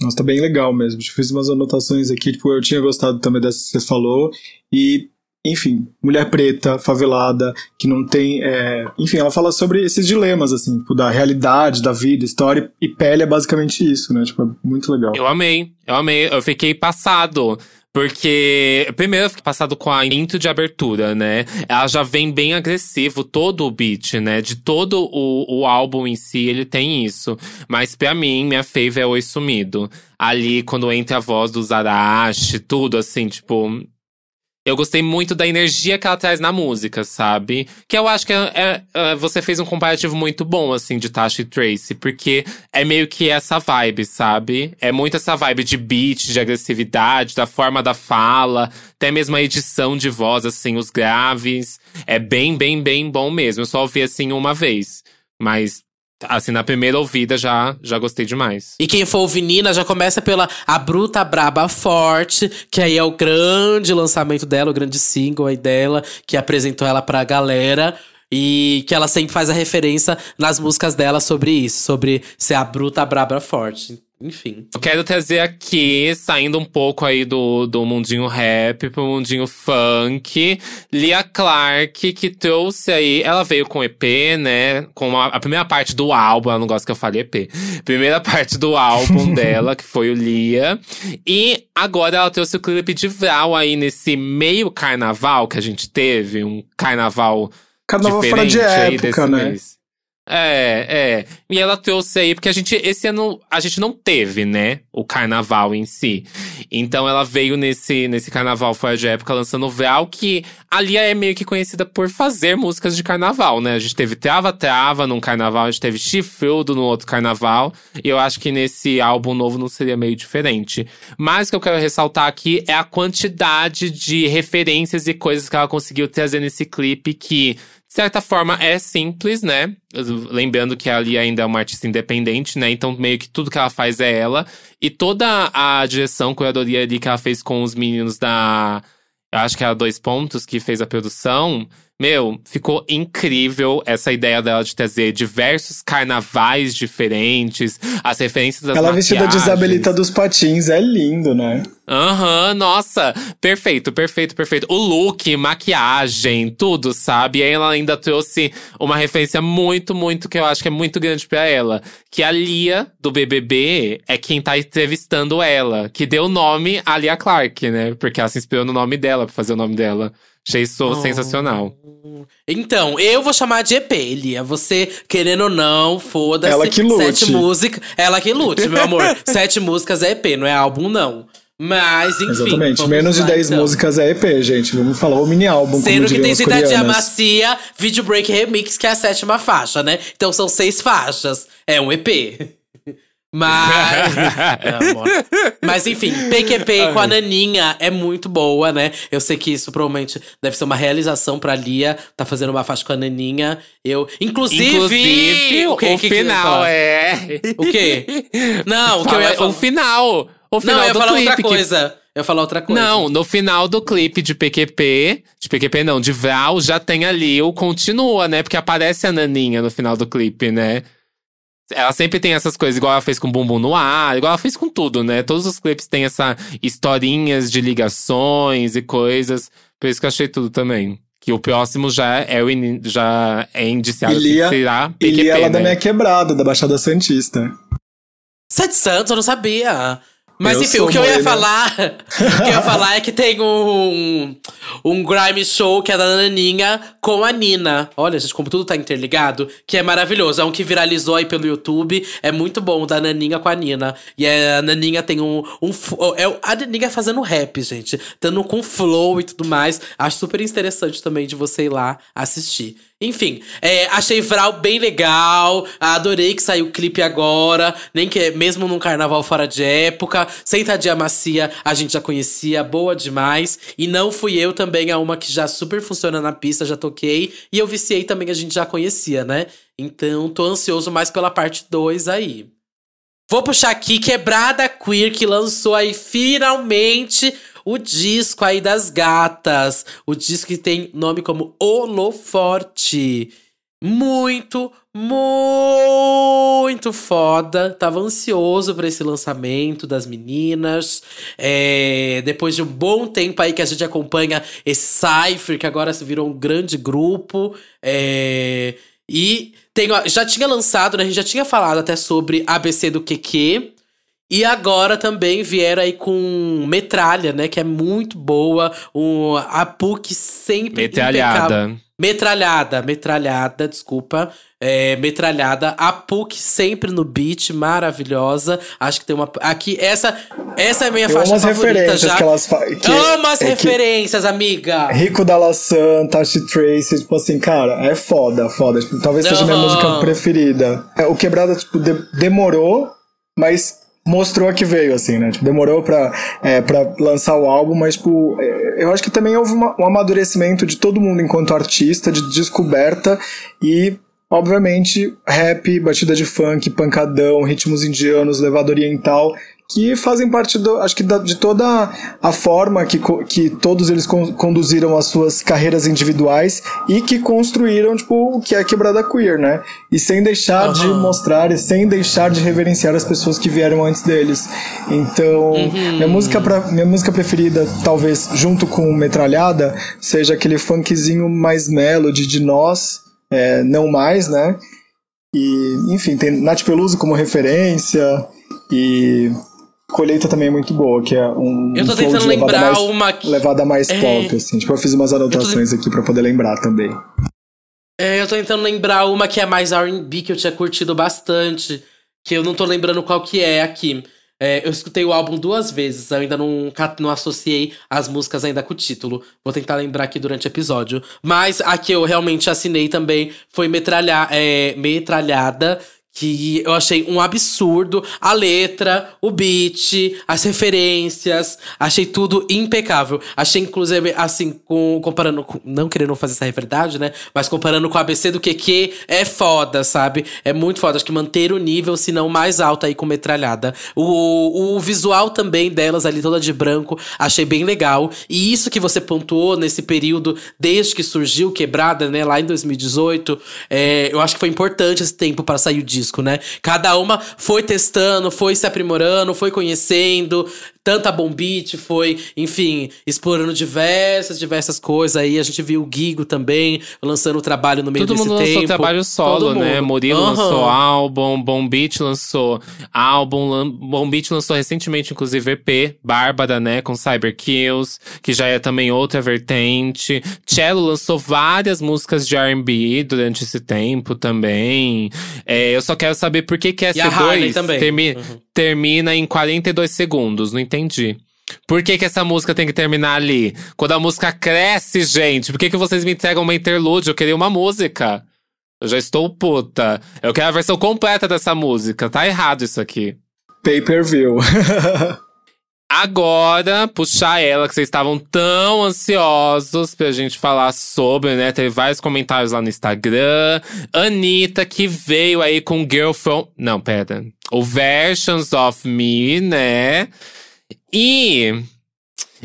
Nossa, tá bem legal mesmo. Eu fiz umas anotações aqui, tipo, eu tinha gostado também dessa que você falou. E, enfim, mulher preta, favelada, que não tem. É... Enfim, ela fala sobre esses dilemas, assim, tipo, da realidade, da vida, história. E pele é basicamente isso, né? Tipo, é muito legal. Eu amei, eu amei. Eu fiquei passado. Porque, primeiro, eu fiquei passado com a intro de abertura, né? Ela já vem bem agressivo, todo o beat, né? De todo o, o álbum em si, ele tem isso. Mas pra mim, minha fave é Oi Sumido. Ali, quando entra a voz do Zarashi, tudo assim, tipo… Eu gostei muito da energia que ela traz na música, sabe? Que eu acho que é, é, é, você fez um comparativo muito bom, assim, de Tasha e Tracy. Porque é meio que essa vibe, sabe? É muito essa vibe de beat, de agressividade, da forma da fala. Até mesmo a edição de voz, assim, os graves. É bem, bem, bem bom mesmo. Eu só ouvi, assim, uma vez. Mas Assim, na primeira ouvida já, já gostei demais. E quem for ouvir Nina já começa pela A Bruta Braba Forte, que aí é o grande lançamento dela, o grande single aí dela, que apresentou ela pra galera. E que ela sempre faz a referência nas músicas dela sobre isso, sobre ser a bruta braba forte. Enfim. Eu quero trazer aqui, saindo um pouco aí do, do mundinho rap pro mundinho funk, Lia Clark, que trouxe aí. Ela veio com EP, né? Com a, a primeira parte do álbum, ela não gosta que eu fale EP. Primeira parte do álbum dela, que foi o Lia. E agora ela trouxe o clipe de Vral aí nesse meio carnaval que a gente teve, um carnaval. Carnaval fora de época, né? Mês. É, é. E ela trouxe aí, porque a gente, esse ano, a gente não teve, né? O carnaval em si. Então ela veio nesse, nesse carnaval fora de época lançando o Val, que a Lia é meio que conhecida por fazer músicas de carnaval, né? A gente teve Trava Trava num carnaval, a gente teve Chifrudo no outro carnaval. E eu acho que nesse álbum novo não seria meio diferente. Mas o que eu quero ressaltar aqui é a quantidade de referências e coisas que ela conseguiu trazer nesse clipe que certa forma, é simples, né? Lembrando que ali ainda é uma artista independente, né? Então, meio que tudo que ela faz é ela. E toda a direção, curadoria ali que ela fez com os meninos da. Acho que era Dois Pontos, que fez a produção. Meu, ficou incrível essa ideia dela de trazer diversos carnavais diferentes, as referências das Ela vestida de Isabelita dos Patins, é lindo, né? Aham, uhum, nossa, perfeito, perfeito, perfeito. O look, maquiagem, tudo, sabe? E aí ela ainda trouxe uma referência muito, muito, que eu acho que é muito grande para ela. Que a Lia, do BBB, é quem tá entrevistando ela. Que deu o nome a Lia Clark, né? Porque ela se inspirou no nome dela, pra fazer o nome dela. Achei isso oh. sensacional. Então, eu vou chamar de EP, Lia. Você, querendo ou não, foda-se. Ela que lute. Sete músicas. Ela que lute, meu amor. Sete músicas é EP, não é álbum, não. Mas, enfim. Exatamente. Menos lá, de 10 então. músicas é EP, gente. Vamos falar o mini álbum. Sendo que tem Cidadinha Macia, Video Break Remix, que é a sétima faixa, né? Então são seis faixas. É um EP. Mas. É. Mas enfim, PQP com a Naninha é muito boa, né? Eu sei que isso provavelmente deve ser uma realização pra Lia. Tá fazendo uma faixa com a Naninha. Eu. Inclusive. Inclusive, o, que, o que que final falar? é. O quê? Não, o que eu ia Fala- falar. O final. O final Não, eu ia falar outra que- coisa. Eu ia falar outra coisa. Não, no final do clipe de PQP, de PQP não, de Vral, já tem ali o continua, né? Porque aparece a Naninha no final do clipe, né? Ela sempre tem essas coisas, igual ela fez com Bumbum no ar, igual ela fez com tudo, né? Todos os clipes têm essa historinhas de ligações e coisas. Por isso que eu achei tudo também. Que o próximo já é, o ini- já é indiciado, E Lia- assim, será E PQP, li ela né? da minha quebrada, da Baixada Santista. Sete Santos, eu não sabia. Mas Eu enfim, o que eu ia falar. o que eu ia falar é que tem um. Um grime show que é da Naninha com a Nina. Olha, gente, como tudo tá interligado, que é maravilhoso. É um que viralizou aí pelo YouTube. É muito bom, o da Naninha com a Nina. E a Naninha tem um. um f- é a Naninha fazendo rap, gente. Dando com flow e tudo mais. Acho super interessante também de você ir lá assistir. Enfim, é, achei Vral bem legal. Adorei que saiu o clipe agora. Nem que mesmo num carnaval fora de época. Sentadinha macia, a gente já conhecia, boa demais. E não fui eu também a uma que já super funciona na pista, já toquei. E eu viciei também, a gente já conhecia, né? Então tô ansioso mais pela parte 2 aí. Vou puxar aqui Quebrada Queer, que lançou aí finalmente o disco aí das gatas. O disco que tem nome como Holoforte. Muito, muito foda. Tava ansioso pra esse lançamento das meninas. É, depois de um bom tempo aí que a gente acompanha esse Cypher, que agora se virou um grande grupo. É, e tem, ó, já tinha lançado, né? A gente já tinha falado até sobre ABC do QQ. E agora também vieram aí com Metralha, né? Que é muito boa. Um, a PUC sempre impecável. Metralhada. Metralhada, metralhada, desculpa. É, metralhada. A PUC sempre no beat, maravilhosa. Acho que tem uma. Aqui, essa, essa é a minha Eu faixa amo as favorita referências já. que elas fazem. Amo as é que referências, amiga. Rico da Laçã, Tashi Tracy, tipo assim, cara, é foda, foda. Tipo, talvez seja a minha música preferida. É, o Quebrada, tipo, de- demorou, mas mostrou que veio, assim, né? Tipo, demorou pra, é, pra lançar o álbum, mas, tipo, é, eu acho que também houve uma- um amadurecimento de todo mundo enquanto artista, de descoberta e. Obviamente, rap, batida de funk, pancadão, ritmos indianos, levado oriental, que fazem parte, do, acho que da- de toda a forma que, que todos eles con- conduziram as suas carreiras individuais e que construíram, tipo, o que é quebrada queer, né? E sem deixar de Aham. mostrar e sem deixar de reverenciar as pessoas que vieram antes deles. Então, minha, música pra, minha música preferida, talvez junto com Metralhada, seja aquele funkzinho mais melody de nós, é, não mais, né? E, enfim, tem Nath Peluso como referência e Colheita também é muito boa, que é um, Eu tô um tentando lembrar mais, uma que- levada mais É. pop, assim. Tipo, eu fiz umas anotações aqui pra poder lembrar também. É, eu tô tentando lembrar uma que é mais R&B, que eu tinha curtido bastante. Que eu não tô lembrando qual que é aqui. É, eu escutei o álbum duas vezes, eu ainda não, não associei as músicas ainda com o título. Vou tentar lembrar aqui durante o episódio. Mas a que eu realmente assinei também foi Metralha, é, Metralhada, que eu achei um absurdo. A letra, o beat, as referências, achei tudo impecável. Achei, inclusive, assim, com, comparando com. Não querendo fazer essa rivalidade, né? Mas comparando com o ABC do QQ, é foda, sabe? É muito foda. Acho que manter o nível, se não mais alto aí com metralhada. O, o visual também delas ali, toda de branco, achei bem legal. E isso que você pontuou nesse período, desde que surgiu Quebrada, né? Lá em 2018, é, eu acho que foi importante esse tempo para sair o disco, né? Cada uma foi testando, foi se aprimorando, foi conhecendo. Tanta bombite foi, enfim, explorando diversas, diversas coisas aí. A gente viu o Gigo também lançando o trabalho no meio Todo desse mundo tempo. lançou trabalho solo, Todo né? mundo. Murilo Aham. lançou álbum, Bom Beat lançou álbum, lan- Bom Beat lançou recentemente, inclusive, EP, Bárbara, né? Com Cyber Kills, que já é também outra vertente. Cello lançou várias músicas de R&B durante esse tempo também. É, eu só quero saber por que que E a Harley S2 também. termi- Uhum. Termina em 42 segundos, não entendi. Por que, que essa música tem que terminar ali? Quando a música cresce, gente, por que, que vocês me entregam uma interlude? Eu queria uma música. Eu já estou puta. Eu quero a versão completa dessa música. Tá errado isso aqui. pay-per-view. Agora, puxar ela, que vocês estavam tão ansiosos pra gente falar sobre, né? Teve vários comentários lá no Instagram. Anitta, que veio aí com Girl From. Não, pera. O Versions of Me, né? E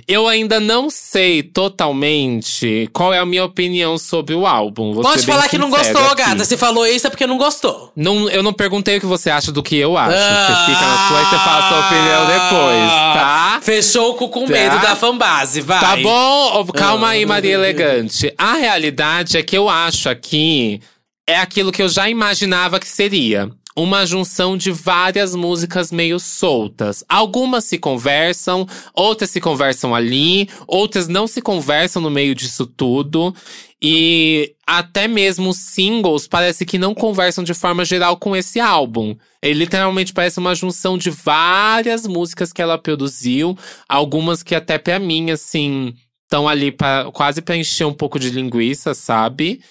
eu ainda não sei totalmente qual é a minha opinião sobre o álbum. Pode falar que não gostou, aqui. gata. Você falou isso é porque não gostou. Não, eu não perguntei o que você acha do que eu acho. Ah. Você fica na sua e você fala a sua opinião depois, tá? Fechou o cu com Tá. medo da fanbase, vai. Tá bom? Calma aí, Ah. Maria Elegante. A realidade é que eu acho aqui é aquilo que eu já imaginava que seria. Uma junção de várias músicas meio soltas. Algumas se conversam, outras se conversam ali, outras não se conversam no meio disso tudo. E até mesmo os singles parece que não conversam de forma geral com esse álbum. Ele literalmente parece uma junção de várias músicas que ela produziu, algumas que até pra mim, assim, estão ali pra, quase pra encher um pouco de linguiça, sabe?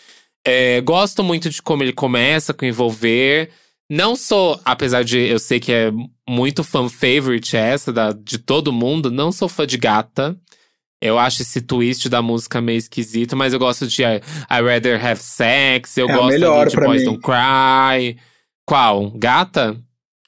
É, gosto muito de como ele começa com envolver. Não sou, apesar de eu sei que é muito fan favorite essa da, de todo mundo, não sou fã de gata. Eu acho esse twist da música meio esquisito, mas eu gosto de I, I Rather Have Sex, eu É gosto de Boys mim. Don't Cry. Qual? Gata?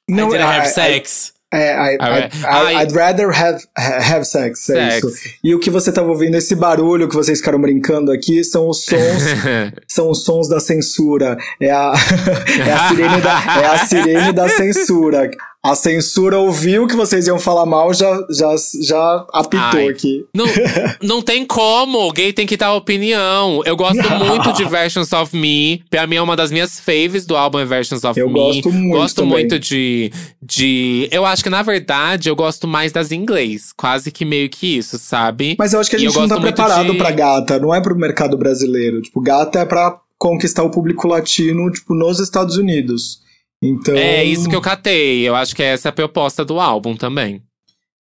Não, I didn't have I- sex. É, I, I- I, I, I- I'd rather have, have sex, é Sex. isso. E o que você tava ouvindo, esse barulho que vocês ficaram brincando aqui, são os sons, são os sons da censura. É a, é a, sirene, da, é a sirene da censura. A censura ouviu que vocês iam falar mal, já, já, já apitou Ai. aqui. Não, não tem como, o gay tem que dar opinião. Eu gosto muito de Versions of Me. Pra mim é uma das minhas faves do álbum é Versions of Eu Me. gosto muito Gosto também. muito de, de. Eu acho que, na verdade, eu gosto mais das em inglês. Quase que meio que isso, sabe? Mas eu acho que a eu gente não tá preparado de- pra gata, não é pro mercado brasileiro. Tipo, gata é pra conquistar o público latino, tipo, nos Estados Unidos. Então. É isso que eu catei. Eu acho que essa é a proposta do álbum também.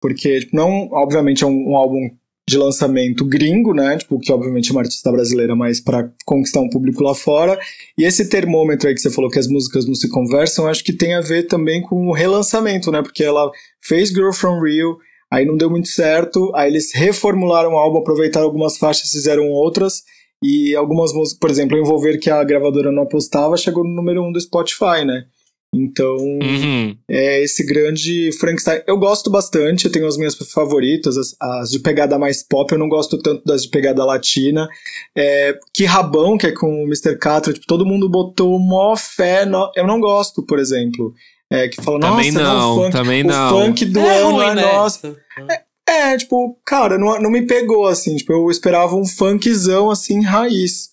Porque, tipo, não, obviamente, é um, um álbum de lançamento gringo, né? Tipo, que obviamente é uma artista brasileira, mas pra conquistar um público lá fora. E esse termômetro aí que você falou que as músicas não se conversam, acho que tem a ver também com o relançamento, né? Porque ela fez Girl From Rio, aí não deu muito certo, aí eles reformularam o álbum, aproveitaram algumas faixas, fizeram outras. E algumas músicas, por exemplo, Envolver, que a gravadora não apostava, chegou no número um do Spotify, né? Então, Uhum. é esse grande Frankenstein. Eu gosto bastante, eu tenho as minhas favoritas, as, as de pegada mais pop, eu não gosto tanto das de pegada latina. É, que Rabão, que é com o Mr. Catra, tipo, todo mundo botou mó fé. no- Eu não gosto, por exemplo. É, que fala, Também nossa, não, o funk, também o não. funk do é ano ruim, é né? nosso. É, tipo, cara, não, não me pegou, assim. Tipo, eu esperava um funkzão, assim, raiz.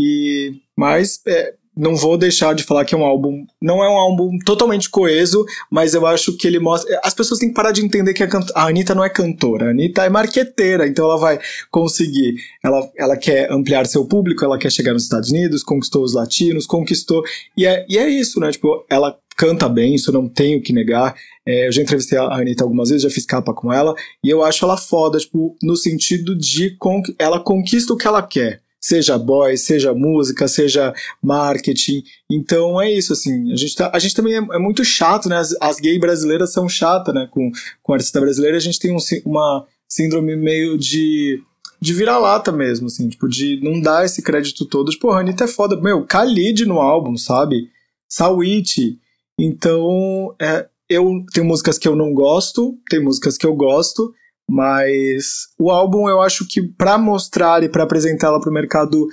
E... Mas, é, não vou deixar de falar que é um álbum... Não é um álbum totalmente coeso, mas eu acho que ele mostra... As pessoas têm que parar de entender que a, cant... a Anitta não é cantora. A Anitta é marqueteira, então ela vai conseguir... Ela, ela quer ampliar seu público, ela quer chegar nos Estados Unidos, conquistou os latinos, conquistou... E é, e é isso, né? Tipo, ela canta bem, isso não tenho que negar. É, eu já entrevistei a Anitta algumas vezes, já fiz capa com ela, e eu acho ela foda, tipo, no sentido de con ela conquista o que ela quer. Seja boy, seja música, seja marketing. Então é isso, assim. A gente, tá, a gente também é, é muito chato, né? As, as gays brasileiras são chatas, né? Com, com a artista brasileira, a gente tem um, uma síndrome meio de. De vira-lata mesmo, assim, tipo, de não dar esse crédito todo. Tipo, a Anitta é foda. Meu, Khalid no álbum, sabe? Sawit. Então, é, eu tenho músicas que eu não gosto, tem músicas que eu gosto, mas o álbum eu acho que pra mostrar e pra apresentá-la pro mercado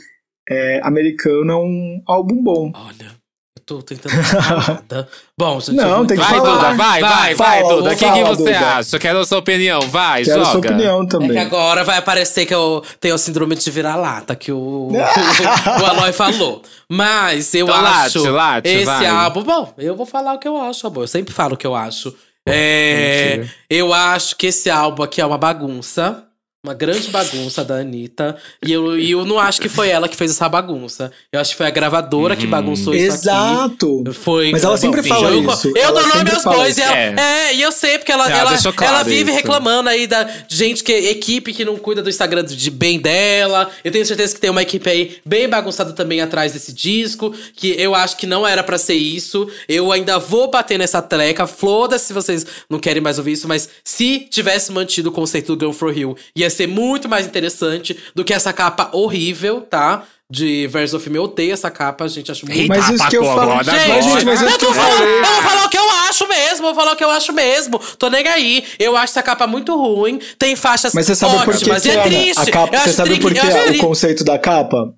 é, americano é um álbum bom. Olha, eu tô tentando falar nada. Bom, gente, Não, eu tem que Vai, falar. Duda, vai, vai, vai, Fala, Duda. O que, que você Duda. acha? Quero a sua opinião. Vai, Quero joga. sua opinião É também. que agora vai aparecer que eu tenho a síndrome de vira-lata, que o, o Aloy falou. Mas eu Então acho. late, late, esse vai. álbum. Bom, eu vou falar o que eu acho, amor. Eu sempre falo o que eu acho. É, eu acho que esse álbum aqui é uma bagunça. Uma grande bagunça da Anitta. E eu, e eu não acho que foi ela que fez essa bagunça. Eu acho que foi a gravadora que bagunçou isso aqui. Exato. Foi. Mas ela sempre Enfim, fala eu, isso. Eu Ela dou nome sempre aos bois. e ela- É. é. e eu sei, porque ela, Ela ela, claro ela vive isso. reclamando aí da gente que equipe que não cuida do Instagram de bem dela. Eu tenho certeza que tem uma equipe aí bem bagunçada também atrás desse disco, que eu acho que não era pra ser isso. Eu ainda vou bater nessa treca. Foda-se se vocês não querem mais ouvir isso, mas se tivesse mantido o conceito do Girl for Hill, ia ser muito mais interessante do que essa capa horrível, tá? De Verse of Me. Eu odeio essa capa, gente. Acho muito Mas isso que eu falo. gente, mas eu, tô eu falando, eu vou falar o que eu acho mesmo, vou falar o que eu acho mesmo. Tô nem aí. Eu acho essa capa muito ruim. Tem faixas Mas você sabe por que, ótimas. que e é Ana, triste. a capa, eu você sabe por que eu é o conceito da capa?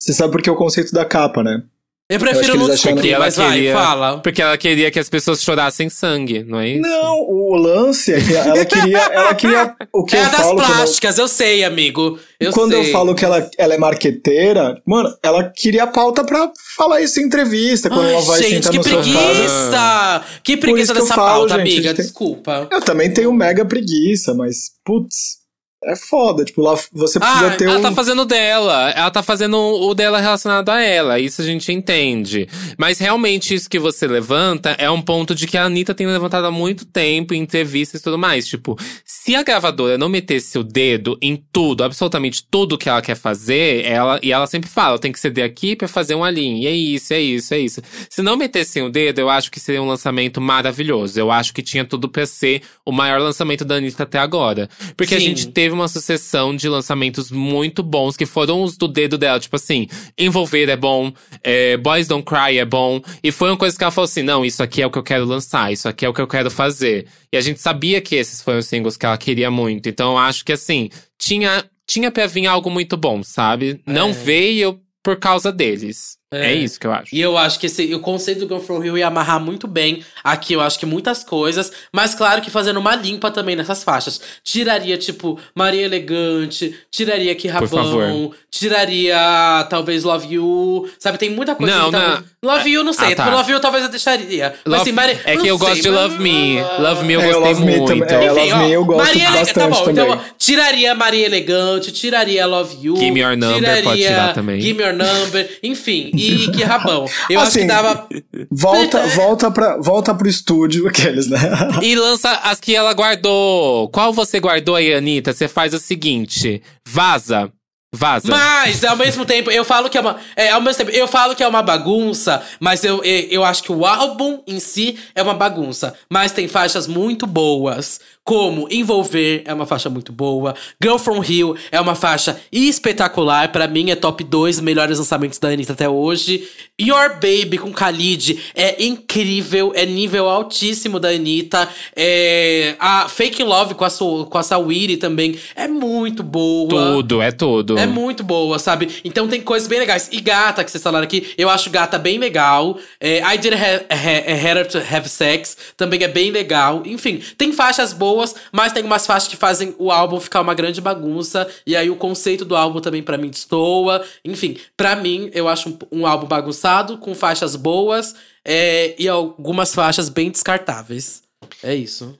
Você sabe por que é o conceito da capa, né? Eu eu prefiro que não descobrir, ela mas vai, queria, fala. porque ela queria que as pessoas chorassem sangue, não é isso? Não, o lance é que ela queria. Ela queria o que é eu a das falo quando eu- plásticas, eu sei, amigo. Eu quando sei. eu falo que ela, ela é marqueteira, mano, ela queria pauta pra falar isso em entrevista, quando Ai, ela vai gente, sentar que no preguiça! Que preguiça eu dessa falo, pauta, gente, amiga. a tem- Desculpa. Eu também tenho mega preguiça, mas, putz, é foda. Tipo, lá você precisa Ah, ter ela um. tá fazendo o dela. Ela tá fazendo o dela relacionado a ela. Isso a gente entende. Mas realmente isso que você levanta é um ponto de que a Anitta tem levantado há muito tempo em entrevistas e tudo mais. Tipo, se a gravadora não metesse o dedo em tudo, absolutamente tudo que ela quer fazer, ela e ela sempre fala, tem que ceder aqui pra fazer um ali. E é isso, é isso, é isso. Se não metessem o dedo, eu acho que seria um lançamento maravilhoso. Eu acho que tinha tudo pra ser o maior lançamento da Anitta até agora. Porque a Sim. gente teve uma sucessão de lançamentos muito bons, que foram os do dedo dela. Tipo assim, Envolver é bom, é, Boys Don't Cry é bom. E foi uma coisa que ela falou assim: não, isso aqui é o que eu quero lançar, isso aqui é o que eu quero fazer. E a gente sabia que esses foram os singles que ela queria muito. Então eu acho que assim, tinha, tinha pra vir algo muito bom, sabe? Não veio por causa deles. É. É. isso que eu acho. E eu acho que esse, o conceito do Go From Hill ia amarrar muito bem aqui, eu acho que muitas coisas, mas claro que fazendo uma limpa também nessas faixas. Tiraria, tipo, Maria Elegante, tiraria Que. Rabão, tiraria talvez Love You, sabe? Tem muita coisa Não, que tá- Love You, não sei. Ah, tá. Love You talvez eu deixaria. Mas Love- assim, Maria, é que não eu gosto sei, de mas- Love Me. Love Me eu É, gostei Me muito. também- é, Love Me eu gosto Maria Ele- bastante tá bom, também. Então, tiraria Maria Elegante, tiraria Love You. Give Me Your Number, tiraria pode tirar também. Give Me Your Number, enfim. E Que Rabão. Eu acho Assim, que dava. Volta, volta, pra, volta pro estúdio, aqueles, né? E lança as que ela guardou. Qual você guardou aí, Anitta? Você faz o seguinte: vaza. Vaza. Mas, ao mesmo tempo, eu falo que é uma. É, ao mesmo tempo, eu falo que é uma bagunça, mas eu, eu, eu acho que o álbum em si é uma bagunça. Mas tem faixas muito boas. Como Envolver é uma faixa muito boa. Girl From Hill é uma faixa espetacular. Pra mim, é top 2 melhores lançamentos da Anitta até hoje. Your Baby com Khalid é incrível. É nível altíssimo da Anitta. É, a Fake Love com a, Su- com a Sawiri também é muito boa. Tudo, é tudo. É muito boa, sabe? Então tem coisas bem legais. E Gata, que vocês falaram aqui, eu acho Gata bem legal. É, I Didn't ha ha Have to Have Sex também é bem legal. Enfim, tem faixas boas, mas tem umas faixas que fazem o álbum ficar uma grande bagunça. E aí o conceito do álbum também pra mim destoa. Enfim, pra mim, eu acho um, um álbum bagunçado, com faixas boas é, e algumas faixas bem descartáveis. É isso.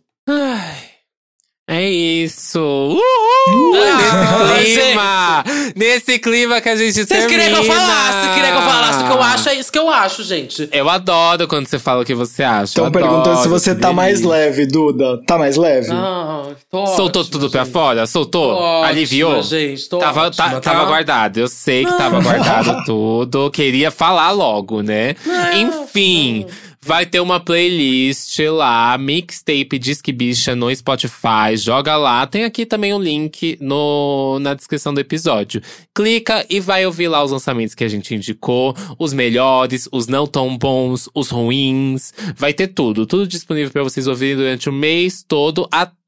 É isso. Uhul! Ah, nesse clima! Nesse clima que a gente Vocês termina. queriam que eu falasse, queriam que eu falasse o que eu acho, é isso que eu acho, gente. Eu adoro quando você fala o que você acha. Estão perguntando se você tá mais leve, Duda. Tá mais leve? Ah, tô Soltou ótima, tudo pra gente. fora? Soltou? Tô ótima, Aliviou? gente, tô tava, ótima, tá? tava guardado. Eu sei que tava guardado tudo. Queria falar logo, né? Enfim. Vai ter uma playlist lá, mixtape Disque Bicha no Spotify. Joga lá. Tem aqui também o link no, na descrição do episódio. Clica e vai ouvir lá os lançamentos que a gente indicou. Os melhores, os não tão bons, os ruins. Vai ter tudo. Tudo disponível pra vocês ouvirem durante o mês todo até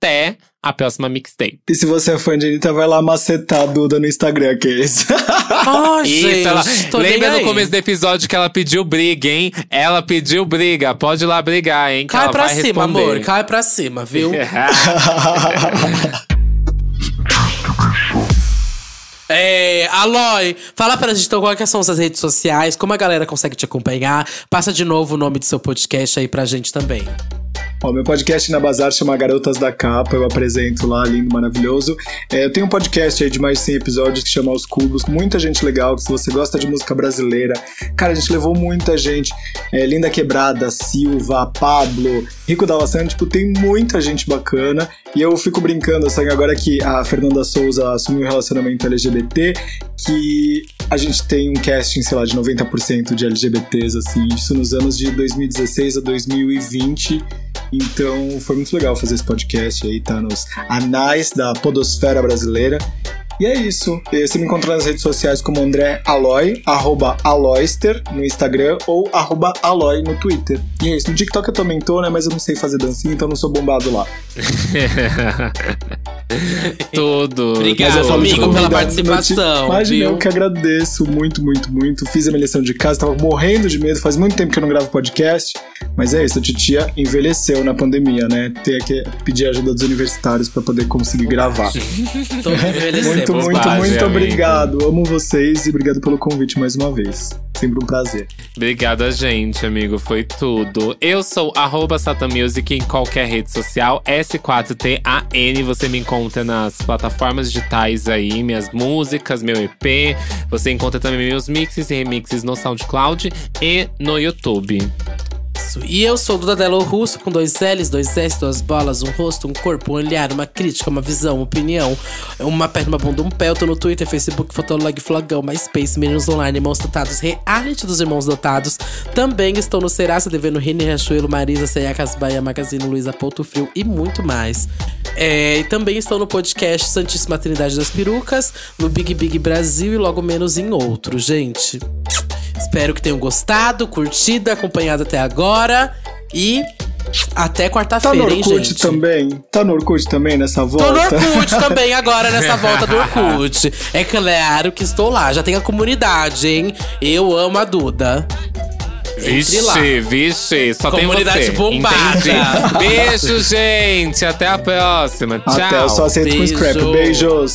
a próxima mixtape. E se você é fã de Anitta, vai lá macetar a Duda no Instagram, aqueles. Ai, Isso, gente, ela, tô nem lembra no começo do episódio que ela pediu briga, hein? Ela pediu briga. Pode ir lá brigar, hein? Que Cai ela pra cima, responder. amor, cai pra cima, viu? É, Aloy, fala pra gente então quais que são as redes sociais, como a galera consegue te acompanhar. Passa de novo o nome do seu podcast aí pra gente também. Ó, meu podcast na Bazar chama Garotas da Capa, eu apresento lá, lindo, maravilhoso. É, eu tenho um podcast aí de mais de 100 episódios que chama Os Cubos, muita gente legal, se você gosta de música brasileira, cara, a gente levou muita gente. É, Linda Quebrada, Silva, Pablo, Rico da Laçã, tipo, tem muita gente bacana. E eu fico brincando, assim, agora que a Fernanda Souza assumiu um relacionamento LGBT, que a gente tem um casting, sei lá, de 90% de LGBTs, assim, isso nos anos de 2016 a 2020. Então foi muito legal fazer esse podcast aí, tá nos anais da podosfera brasileira. E é isso. Você me encontra nas redes sociais como André Aloy, arroba Aloyster no Instagram ou arroba Aloy no Twitter. E é isso. No TikTok eu também tô, né? Mas eu não sei fazer dancinha, então não sou bombado lá. Tudo. Obrigado, amigo, pela participação. Imagina, eu que agradeço muito, muito, muito. Fiz a minha lição de casa, tava morrendo de medo. Faz muito tempo que eu não gravo podcast. Mas é isso, a titia envelheceu na pandemia, né? Tem que pedir ajuda dos universitários pra poder conseguir gravar. Muito, muito, muito amigo. obrigado. Amo vocês e obrigado pelo convite mais uma vez. Sempre um prazer. Obrigado a gente, amigo. Foi tudo. Eu sou arroba Satan Music em qualquer rede social. S4TAN. Você me encontra nas plataformas digitais aí, minhas músicas, meu EP. Você encontra também meus mixes e remixes no SoundCloud e no YouTube. E eu sou Duda Delo Russo, com dois L's, dois S, duas bolas, um rosto, um corpo, um olhar, uma crítica, uma visão, uma opinião, uma perna, uma bunda, um pé. Eu tô no Twitter, Facebook, Fotolog, Flogão, MySpace, Meninos Online, Irmãos Dotados, Reality dos Irmãos Dotados. Também estou no Serasa, devendo Rine, Riachuelo, Marisa, Ceiacas, Bahia, Magazine, Luiza, Ponto Frio e muito mais. É, e também estou no podcast Santíssima Trindade das Perucas, no Big Big Brasil e logo menos em outro, gente. Espero que tenham gostado, curtido, acompanhado até agora. E até Tá no quarta-feira, hein, Orkut gente? também? Tá no Orkut também nessa Tô volta? no Orkut também agora, nessa volta do Orkut. É claro que estou lá. Já tem a comunidade, hein? Eu amo a Duda. Vixe, vixe, só Comunidade tem você. bombada. Entendi. Beijo, gente. Até a próxima. Tchau. Até eu só aceito com Beijo. scrap. Beijos.